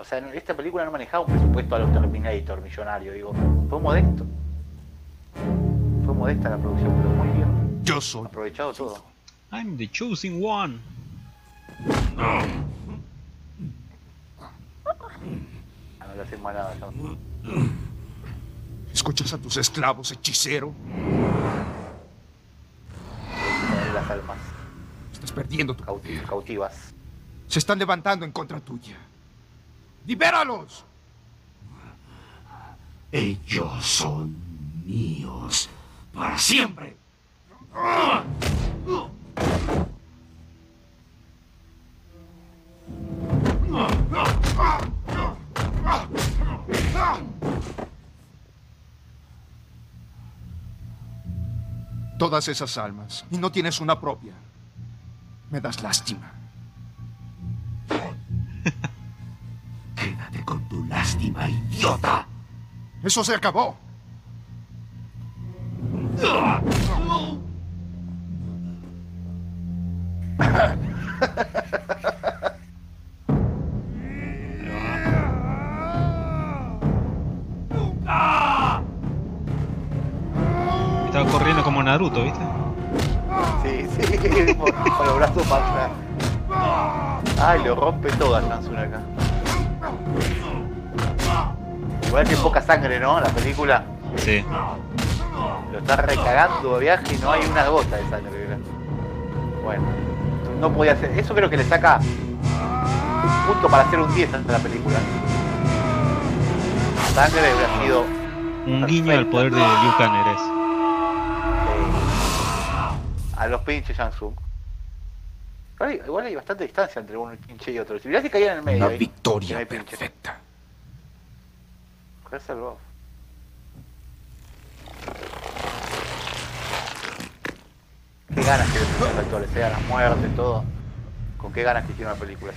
O sea, esta película no manejaba un presupuesto a los Terminator millonario, digo. Fue modesto. Fue modesta la producción, pero muy bien. Yo soy. Aprovechado todo. I'm the choosing one. Ah, no le hacen mal nada. ya. ¿Escuchas a tus esclavos, hechicero? Las almas Estás perdiendo tu cauti- cautivas. Se están levantando en contra tuya. ¡Libéralos! Ellos son míos para siempre. Todas esas almas. Y no tienes una propia. Me das lástima. Tu lástima, idiota. Eso se acabó. Estaba corriendo como Naruto, ¿viste? Sí, sí, con los brazos para atrás. Ay, lo rompe toda Shansung acá. Igual que poca sangre, ¿no? La película Sí. lo está recagando de viaje y no hay una gota de sangre. ¿verdad? Bueno, no podía hacer. Eso creo que le saca punto para hacer un 10 a la película. Sangre hubiera sido Un guiño al poder de Liu Kang eres. a los pinches Shansung. Igual hay, igual hay bastante distancia entre uno pinche y otro. Si mirá si caía en el medio. Una ahí, victoria perfecta. Qué ganas que los actores, sea la muerte, todo. Con qué ganas que hicieron la película.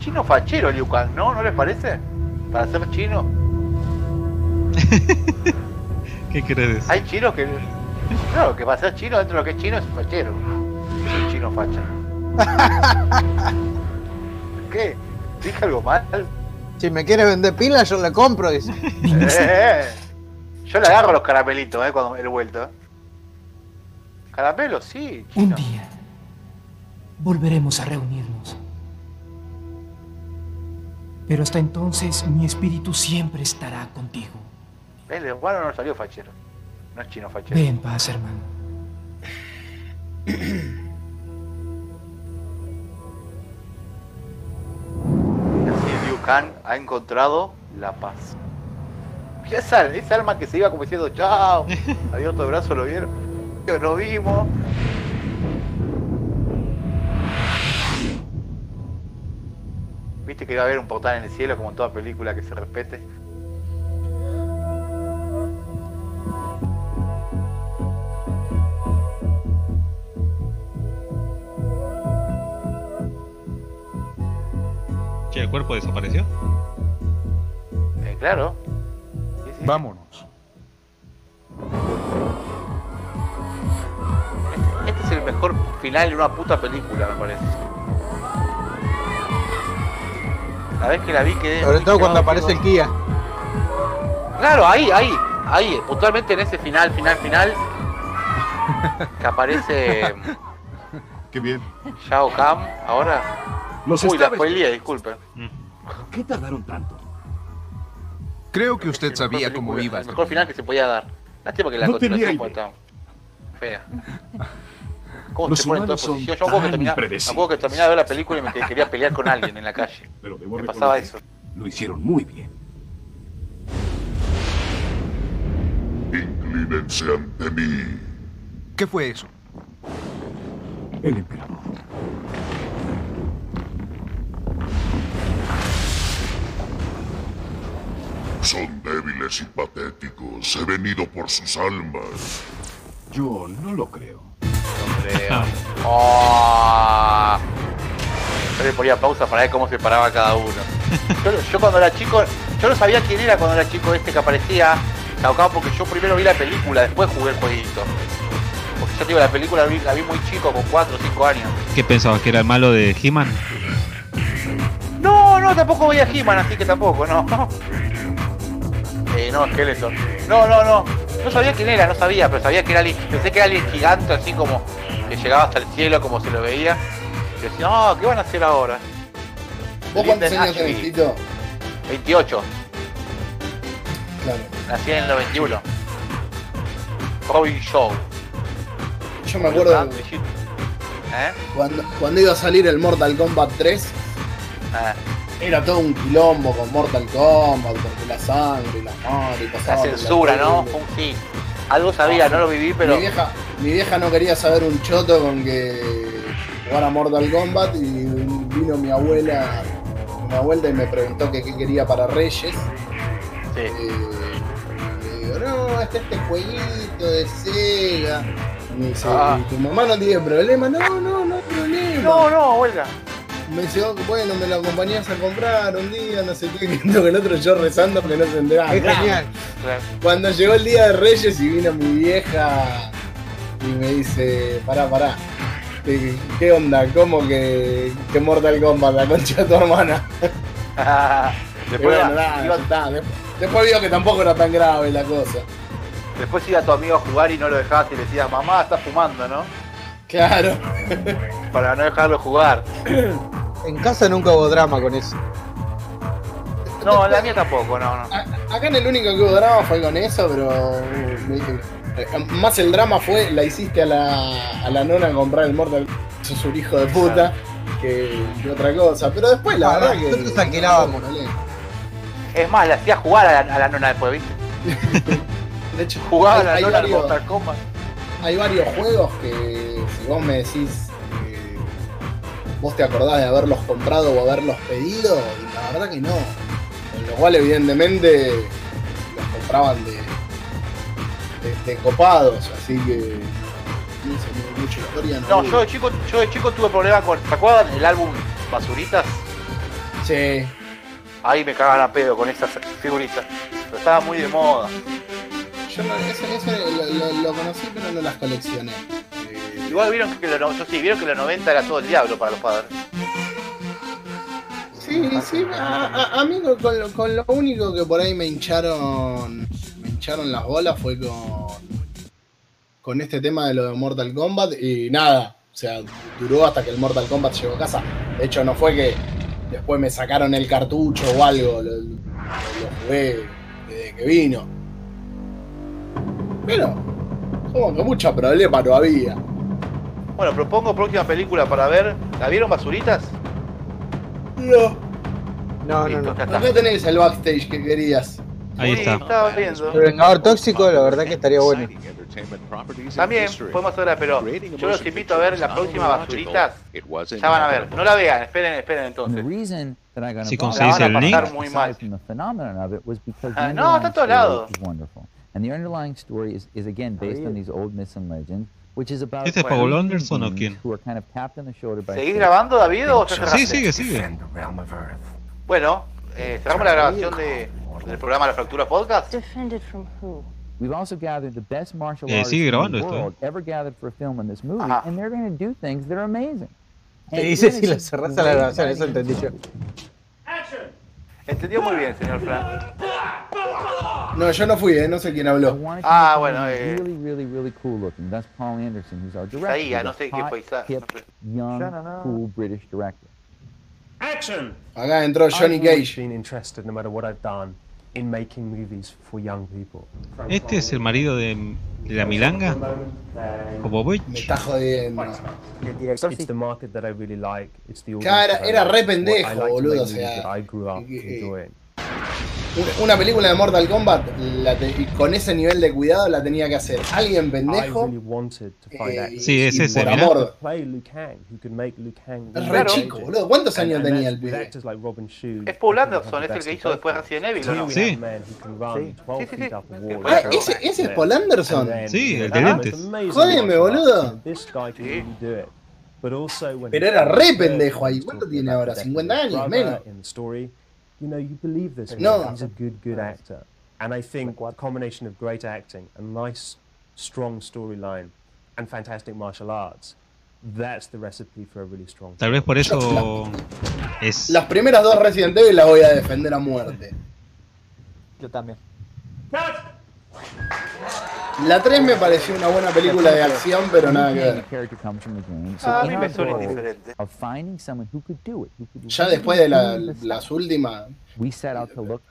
Chino fachero Liu Kang, ¿no? ¿No les parece? Para ser chino. ¿Qué crees? Hay chinos que. Claro, que para ser chino, dentro de lo que es chino es fachero. Es un chino facha. ¿Qué? ¿Dije algo mal? Si me quiere vender pilas, yo le compro, dice. Eh, Yo le agarro los caramelitos, ¿eh? Cuando el vuelto. Caramelos, sí. Un día volveremos a reunirnos. Pero hasta entonces mi espíritu siempre estará contigo. El bueno no salió fachero. No es chino fachero. Ve en paz, hermano. Así Liu Kang ha encontrado la paz. Mira esa, esa alma que se iba como diciendo chao. Adiós el brazo, ¿lo vieron? Nos vimos. Viste que iba a haber un portal en el cielo como en toda película que se respete. Cuerpo desapareció? Eh, claro. Vámonos. Este es el mejor final de una puta película, me parece. La vez que la vi quedé. Sobre todo cuando aparece el Kia. Claro, ahí, ahí, ahí, puntualmente en ese final, final, final. Que aparece Qué bien. Shao Kahn ahora. Los Uy, la spoileé, disculpen. ¿Por qué tardaron tanto? Creo que usted sabía cómo película, iba. El mejor final que se podía dar. Lástima que la No tenía continuación fue tan fea. ¿Cómo Los se pone en toda posición? Yo me acuerdo que terminaba, de ver la película y me que- quería pelear con alguien en la calle. Pero debo Me pasaba eso. Lo hicieron muy bien. Inclínense ante mí. ¿Qué fue eso? El emperador. Son débiles y patéticos. He venido por sus almas. Yo no lo creo. Creo. Oh. Yo le ponía pausa para ver cómo se paraba cada uno. Yo, yo cuando era chico, yo no sabía quién era cuando era chico este que aparecía. Kahn, porque yo primero vi la película, después jugué el jueguito. Porque yo digo, la película la vi, la vi muy chico, con 4 o 5 años. ¿Qué pensabas? ¿Que era el malo de He-Man? No, no, tampoco veía He-Man, así que tampoco, no. Eh, no, Skeleton. No, no, no. No sabía quién era, no sabía, pero sabía que era alguien, pensé que era alguien gigante, así como que llegaba hasta el cielo, como se lo veía. Y decía, no, ¿qué van a hacer ahora? ¿Vos cuántos años tenés, Ashby. Tito? 28, Claro. nací en el 91. Robin Show. Yo me acuerdo ¿Eh? cuando, cuando iba a salir el Mortal Kombat 3, Ah, era todo un quilombo con Mortal Kombat, porque la sangre y la madre y la censura, ¿no? un sí. Algo sabía, no lo viví, pero. Mi vieja, mi vieja no quería saber un choto con que jugara Mortal Kombat y vino mi abuela una vuelta y me preguntó que qué quería para Reyes. Sí. y le digo, no, este este jueguito de Sega. Y me dice, Ah. "¿Y tu mamá no tiene problema? No, no, no hay problema. No, no, abuela. Me dice, "Oh, bueno, me lo acompañás a comprar un día, no sé qué, que el otro yo rezando que no se enteraba. Es nada. genial. Cuando llegó el día de Reyes y vino mi vieja y me dice, pará, pará. ¿Qué, qué onda? ¿Cómo que, que Mortal Kombat, la concha de tu hermana? Después, bueno, nada, iba-. Después, después vio que tampoco era tan grave la cosa. después iba tu amigo a jugar y no lo dejabas y le decías, mamá, está fumando, ¿no? Claro. Para no dejarlo jugar. En casa nunca hubo drama con eso. No, la mía tampoco, no, no. A- Acá en el único que hubo drama fue con eso, pero uh, eh, más el drama fue la hiciste a la, a la nona comprar el Mortal Kombat, sos un hijo de puta, que, que otra cosa. Pero después la Ah, verdad que. nosotros alquilábamos. Es más, le hacía jugar a la, a la nona después, ¿viste? De hecho, Jugaba a la nona al varios- Mortal Kombat. hay varios juegos que si vos me decís vos te acordás de haberlos comprado o haberlos pedido, y la verdad que no. Con lo cual evidentemente los compraban de, de, de copados, así que no sé, mucha historia no. No, hubo. yo de chico, yo de chico tuve problemas con. ¿Se acuerdan el álbum Basuritas? Sí. Ahí me cagaban a pedo con esas figuritas. Pero estaba muy de moda. Yo no, ese, ese lo, lo- lo conocí pero no las coleccioné. Igual vieron que, lo, yo sí, vieron que los 90 era todo el diablo para los padres. Sí, sí, a, a- a mí con, con lo, con lo único que por ahí me hincharon me hincharon las bolas fue con con este tema de lo de Mortal Kombat y nada, o sea, duró hasta que el Mortal Kombat llegó a casa. De hecho, no fue que después me sacaron el cartucho o algo, lo, lo jugué desde que vino. Pero, como que mucho problema no había. Bueno, propongo próxima película para ver. ¿La vieron basuritas? No. No, Listo, no, no. Acá tenés el backstage que querías. Ahí está. Estaba viendo. El Vengador Tóxico, la verdad que estaría bueno. También podemos hablar, pero yo los invito a ver la próxima basuritas. Ya van a ver. No la vean, esperen, esperen entonces. Si conseguís el link. pasar muy mal. Ah, no, está a todos lados. And the underlying story is, is again based on these old myths and legends, which is about ¿Este es Paul Anderson o quién? who are kind of tapped on the shoulder by ¿Seguís grabando, David, o ya cerraste? Sí, sigue, sigue. Bueno, eh, cerramos la grabación de, del programa La Fractura Podcast. Defended from who? We've also gathered the best martial Eh, artists sigue in grabando the esto, world ever gathered for a film in this movie, Ajá. and they're going to do things that are amazing. Te And dice really si la some cerrás a la great grabación, eso entendí yo. Entendió muy bien, señor Fran. No, yo no fui, eh, no sé quién habló. Ah, bueno, eh, Really, really, really cool looking. That's Paul Anderson, who's our director. Ahí, He's no sé qué fue, Isa- hip, young, cool British director. Action! Acá entró Johnny Cage. been interested, no matter what I've done, in making movies for young people. ¿Este es el marido de, de la Milanga? Popovich. Me está jodiendo. It's the market that I really like. It's the Cara, audience that I era re pendejo, boludo, o sea, that I grew up enjoying. Un- Una película de Mortal Kombat la te- y con ese nivel de cuidado la tenía que hacer alguien pendejo. really eh, Sí, es ese, por mirá. amor. Es re chico, boludo. ¿Cuántos años and tenía el pibe? Es Paul Anderson, es el que hizo después Resident Evil, ¿o worlds. no? Sí. have a man who can run 12 Sí, sí, sí. Ah, ese, ese es. Paul Anderson. Sí, el amazing Jódeme, boludo. when Pero era re pendejo ahí. ¿Cuánto tiene ahora? the death 50 of his años, menos. You know, you believe this No. He's a good, good actor. And I think a combination of great acting, a nice, strong storyline, and fantastic martial arts, that's the recipe for a really strong Tal vez por eso es. Las primeras dos Resident Evil las voy a defender a muerte. Yo también. La 3 me pareció una buena película de acción, pero nada que The ver. Ah, a mí me suena indiferente. Ya después de la- las últimas.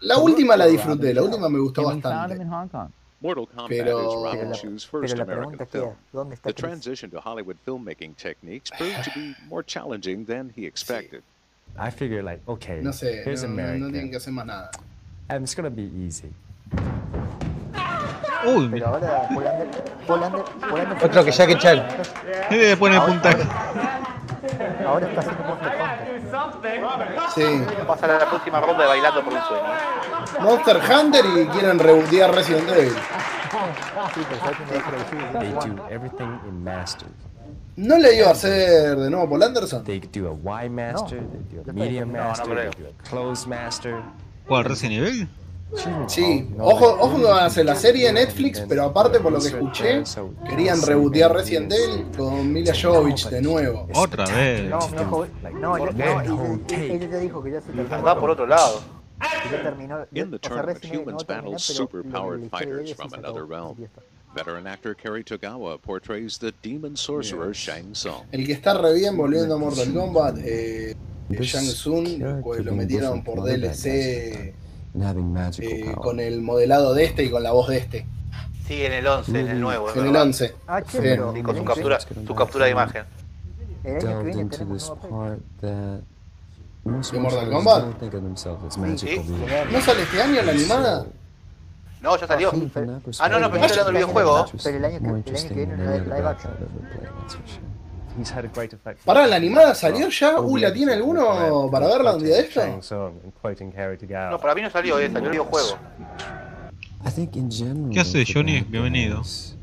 La última la disfruté, la última me gustó bastante. Mortal Kombat Pero- is Robin Pero- Chu's first la American film. queda, ¿dónde está The transition to Hollywood filmmaking techniques proved to be more challenging than he expected. I figure like, okay, No sé, here's no, no- America. no tienen que hacer más nada. and it's gonna be easy. Uy, Pero ahora Paul Ander- Paul Ander- Paul Anderson- Otro que Jackie Chan. eh, le pone puntaje. Ahora está haciendo Monster Hunter. Sí. Pasa a la próxima ronda de Bailando por un Sueño. Monster Hunter y quieren rebotear Resident Evil. They do everything in masters. ¿No le iba a hacer de nuevo Paul Anderson? They do a wide master, they do a medium No, no master, creo. they do a closed master. ¿Cuál Resident Evil? Sí, ojo, ojo que van a hacer la serie de Netflix, pero aparte por lo que escuché, querían rebotear Resident Evil con Mila Jovovich de nuevo. Otra vez. No, no. No, ella ya dijo que ya se terminó. Va por otro lado. In the tournament, humans battle super-powered fighters from another realm. Veteran actor Kerry Togawa portrays the demon sorcerer Shang Tsung. El que está re bien volviendo a Mortal Kombat, eh, Shang Tsung, pues lo metieron por DLC eh, con el modelado de este y con la voz de este. Sí, en el 11, en el nuevo. En el verdad. 11. Ah, che, Sí. pero Sí, con su el captura, su captura de imagen. El año que delved viene into tenemos this nueva peli. part that most ¿De martial Mortal artists Kombat? don't think of themselves as Sí. magical Sí. beings. ¿No sale este año la animada? No, ya salió. That Ah, no, no, pero estoy hablando del videojuego. Pero el año que, el año viene no es live action. Pará, ¿la animada salió ya? Uy, ¿la tiene alguno para verla un día de esto? No, para mí no salió, eh, salió el videojuego. ¿Qué hace Johnny? Bienvenido. guys,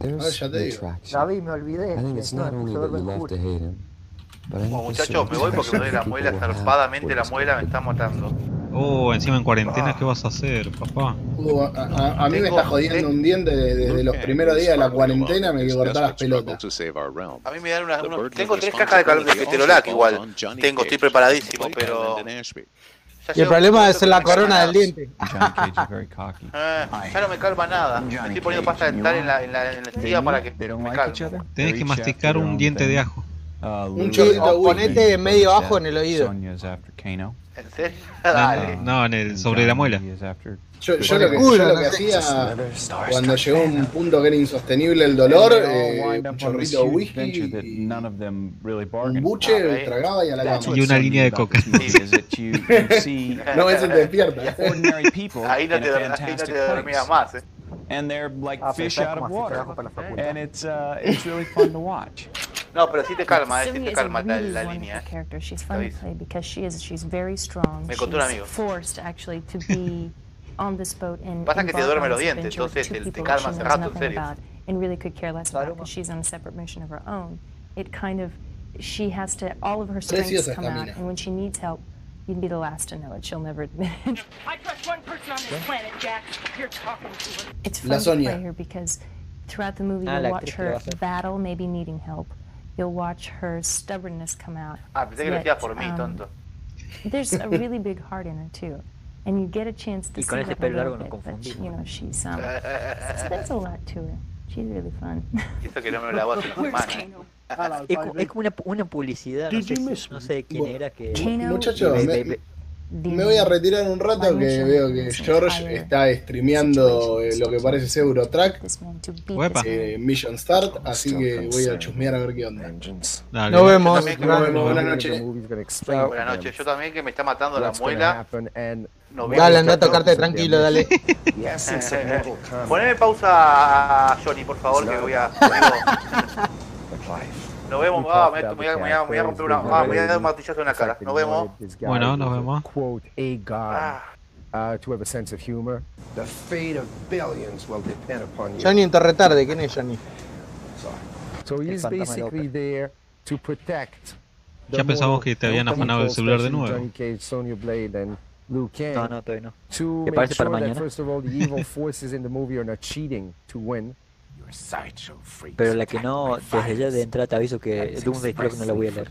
A ver, There's ya te the digo. attraction. David, me olvidé. The muchachos, me voy porque me duele la muela, zarpadamente la muela me está matando. Oh, encima en cuarentena, ¿qué vas a hacer, papá? Uh, a, a- a mí me está jodiendo un diente de- desde los primeros días de la cuarentena, me quiero cortar las pelotas. A mí me dan una, uno- burden tengo tres cajas de, cal- de keterolac igual. Tengo, estoy preparadísimo, pero... Y el problema es la que corona del diente. Eh, ya no me calma nada. Me estoy poniendo pasta dental en la, en la, en la encía para que me calme. Tenés que masticar un diente de ajo. Un chorrito de whisky. Ponete medio ajo en el oído. ¿En serio? No, Dale. no, en el, sobre la muela. Yo, yo lo que, yo lo no que hacía cuando llegó un punto que era insostenible el dolor, eh, un chorrito de whisky, y un buche, tragaba y a la cama. Y una línea de coca. No, ese te despierta. Ahí no te, ahí no te dormías más, eh. and they're like Ah, fish out of water, and it's uh, it's really fun to watch. No, pero sí te calma, eh, sí te calma la, la línea. eh. character. She's fun to play because she is she's very strong. Me contó un she's amigo. forced actually to be on this boat and Pasa que te duerme los dientes, entonces te- te calma hace rato, en serio. and really could care less about because she's on a separate mission of her own. It kind of she has to all of her strengths Preciosa come out and when she needs help you'd be the last to know it. She'll never admit it. I trust one person on this planet, Jack. You're talking to her. It's fun to play her because throughout the movie Ah, you'll la watch her battle, maybe needing help. You'll watch her stubbornness come out. Ah, pensé que lo Yet, decías por mí, um, tonto. There's a really big heart in her too, and you get a chance to Y see con that ese a pelo little largo nos bit. But confundimos. you know, she's um, so there's a lot to her. She's really fun. Eso que no me hace una semana. Es, co- es como una, una publicidad, no sé, no sé quién era que... Muchachos, me, voy a retirar un rato que veo que George está streameando eh, lo que parece ser Eurotrack, eh, Mission Start, así que voy a chusmear a ver qué onda. Dale. Nos vemos. Yo también que- Nos vemos, buenas noches. Buenas noches. Yo también que me está matando la muela. No Dale, anda a tocarte tranquilo, dale. Poneme pausa a Johnny, por favor, que voy a. Nos vemos. Ah, me, me voy a, me me voy a romper una. Ah, me voy a dar un martillazo en la cara. Nos vemos. Bueno, nos vemos. Quote, a god. Uh, to have a sense of humor. The fate of billions will depend upon you. Johnny en retarde, ¿quién es Johnny? So El he's basically there to protect. the Ya pensamos mortal que te habían people, afanado el celular de nuevo. Johnny Cage, Sonya Blade, and Liu Kang. No, no, todavía no. To ¿Te make parece para sure that first of all the evil forces in the movie are not cheating to win. Pero la que no, desde ya de entrada te aviso que Doomsday creo que no la voy a leer.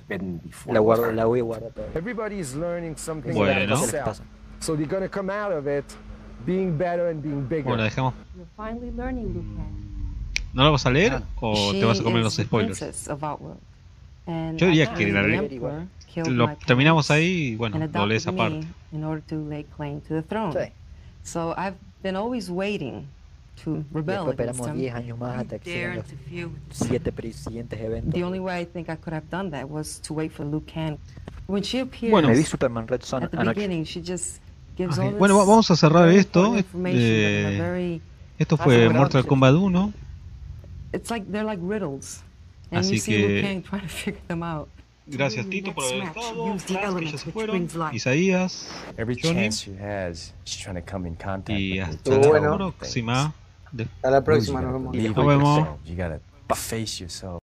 La guardo, la voy a guardar todavía. Bueno. about ¿Qué les themselves. pasa? So they're gonna come out of it being better and being bigger. Bueno, dejamos. You're finally learning, Liu Kang. ¿No lo vas a leer o te vas a comer los spoilers? Yo diría que la lo terminamos ahí y bueno, lo lees aparte. To rebel esperamos him. 10 años más hasta que sigan los. 7 siguientes eventos. The only way I think I could have done that was to wait for. When she appears Bueno. Me vi Superman Red Son at the anoche. beginning, she just gives all this Bueno, va- vamos a cerrar esto. Eh, very- esto fue Mortal Kombat 1. It's like they're like riddles, and Así you see que- Liu Kang trying to figure them out. Gracias Tito por haber estado. Que ya se fueron. Isaías. Every Johnny. chance she has, she's trying to come in contact Y hasta la próxima. De- Hasta la próxima, nos vemos. Nos vemos.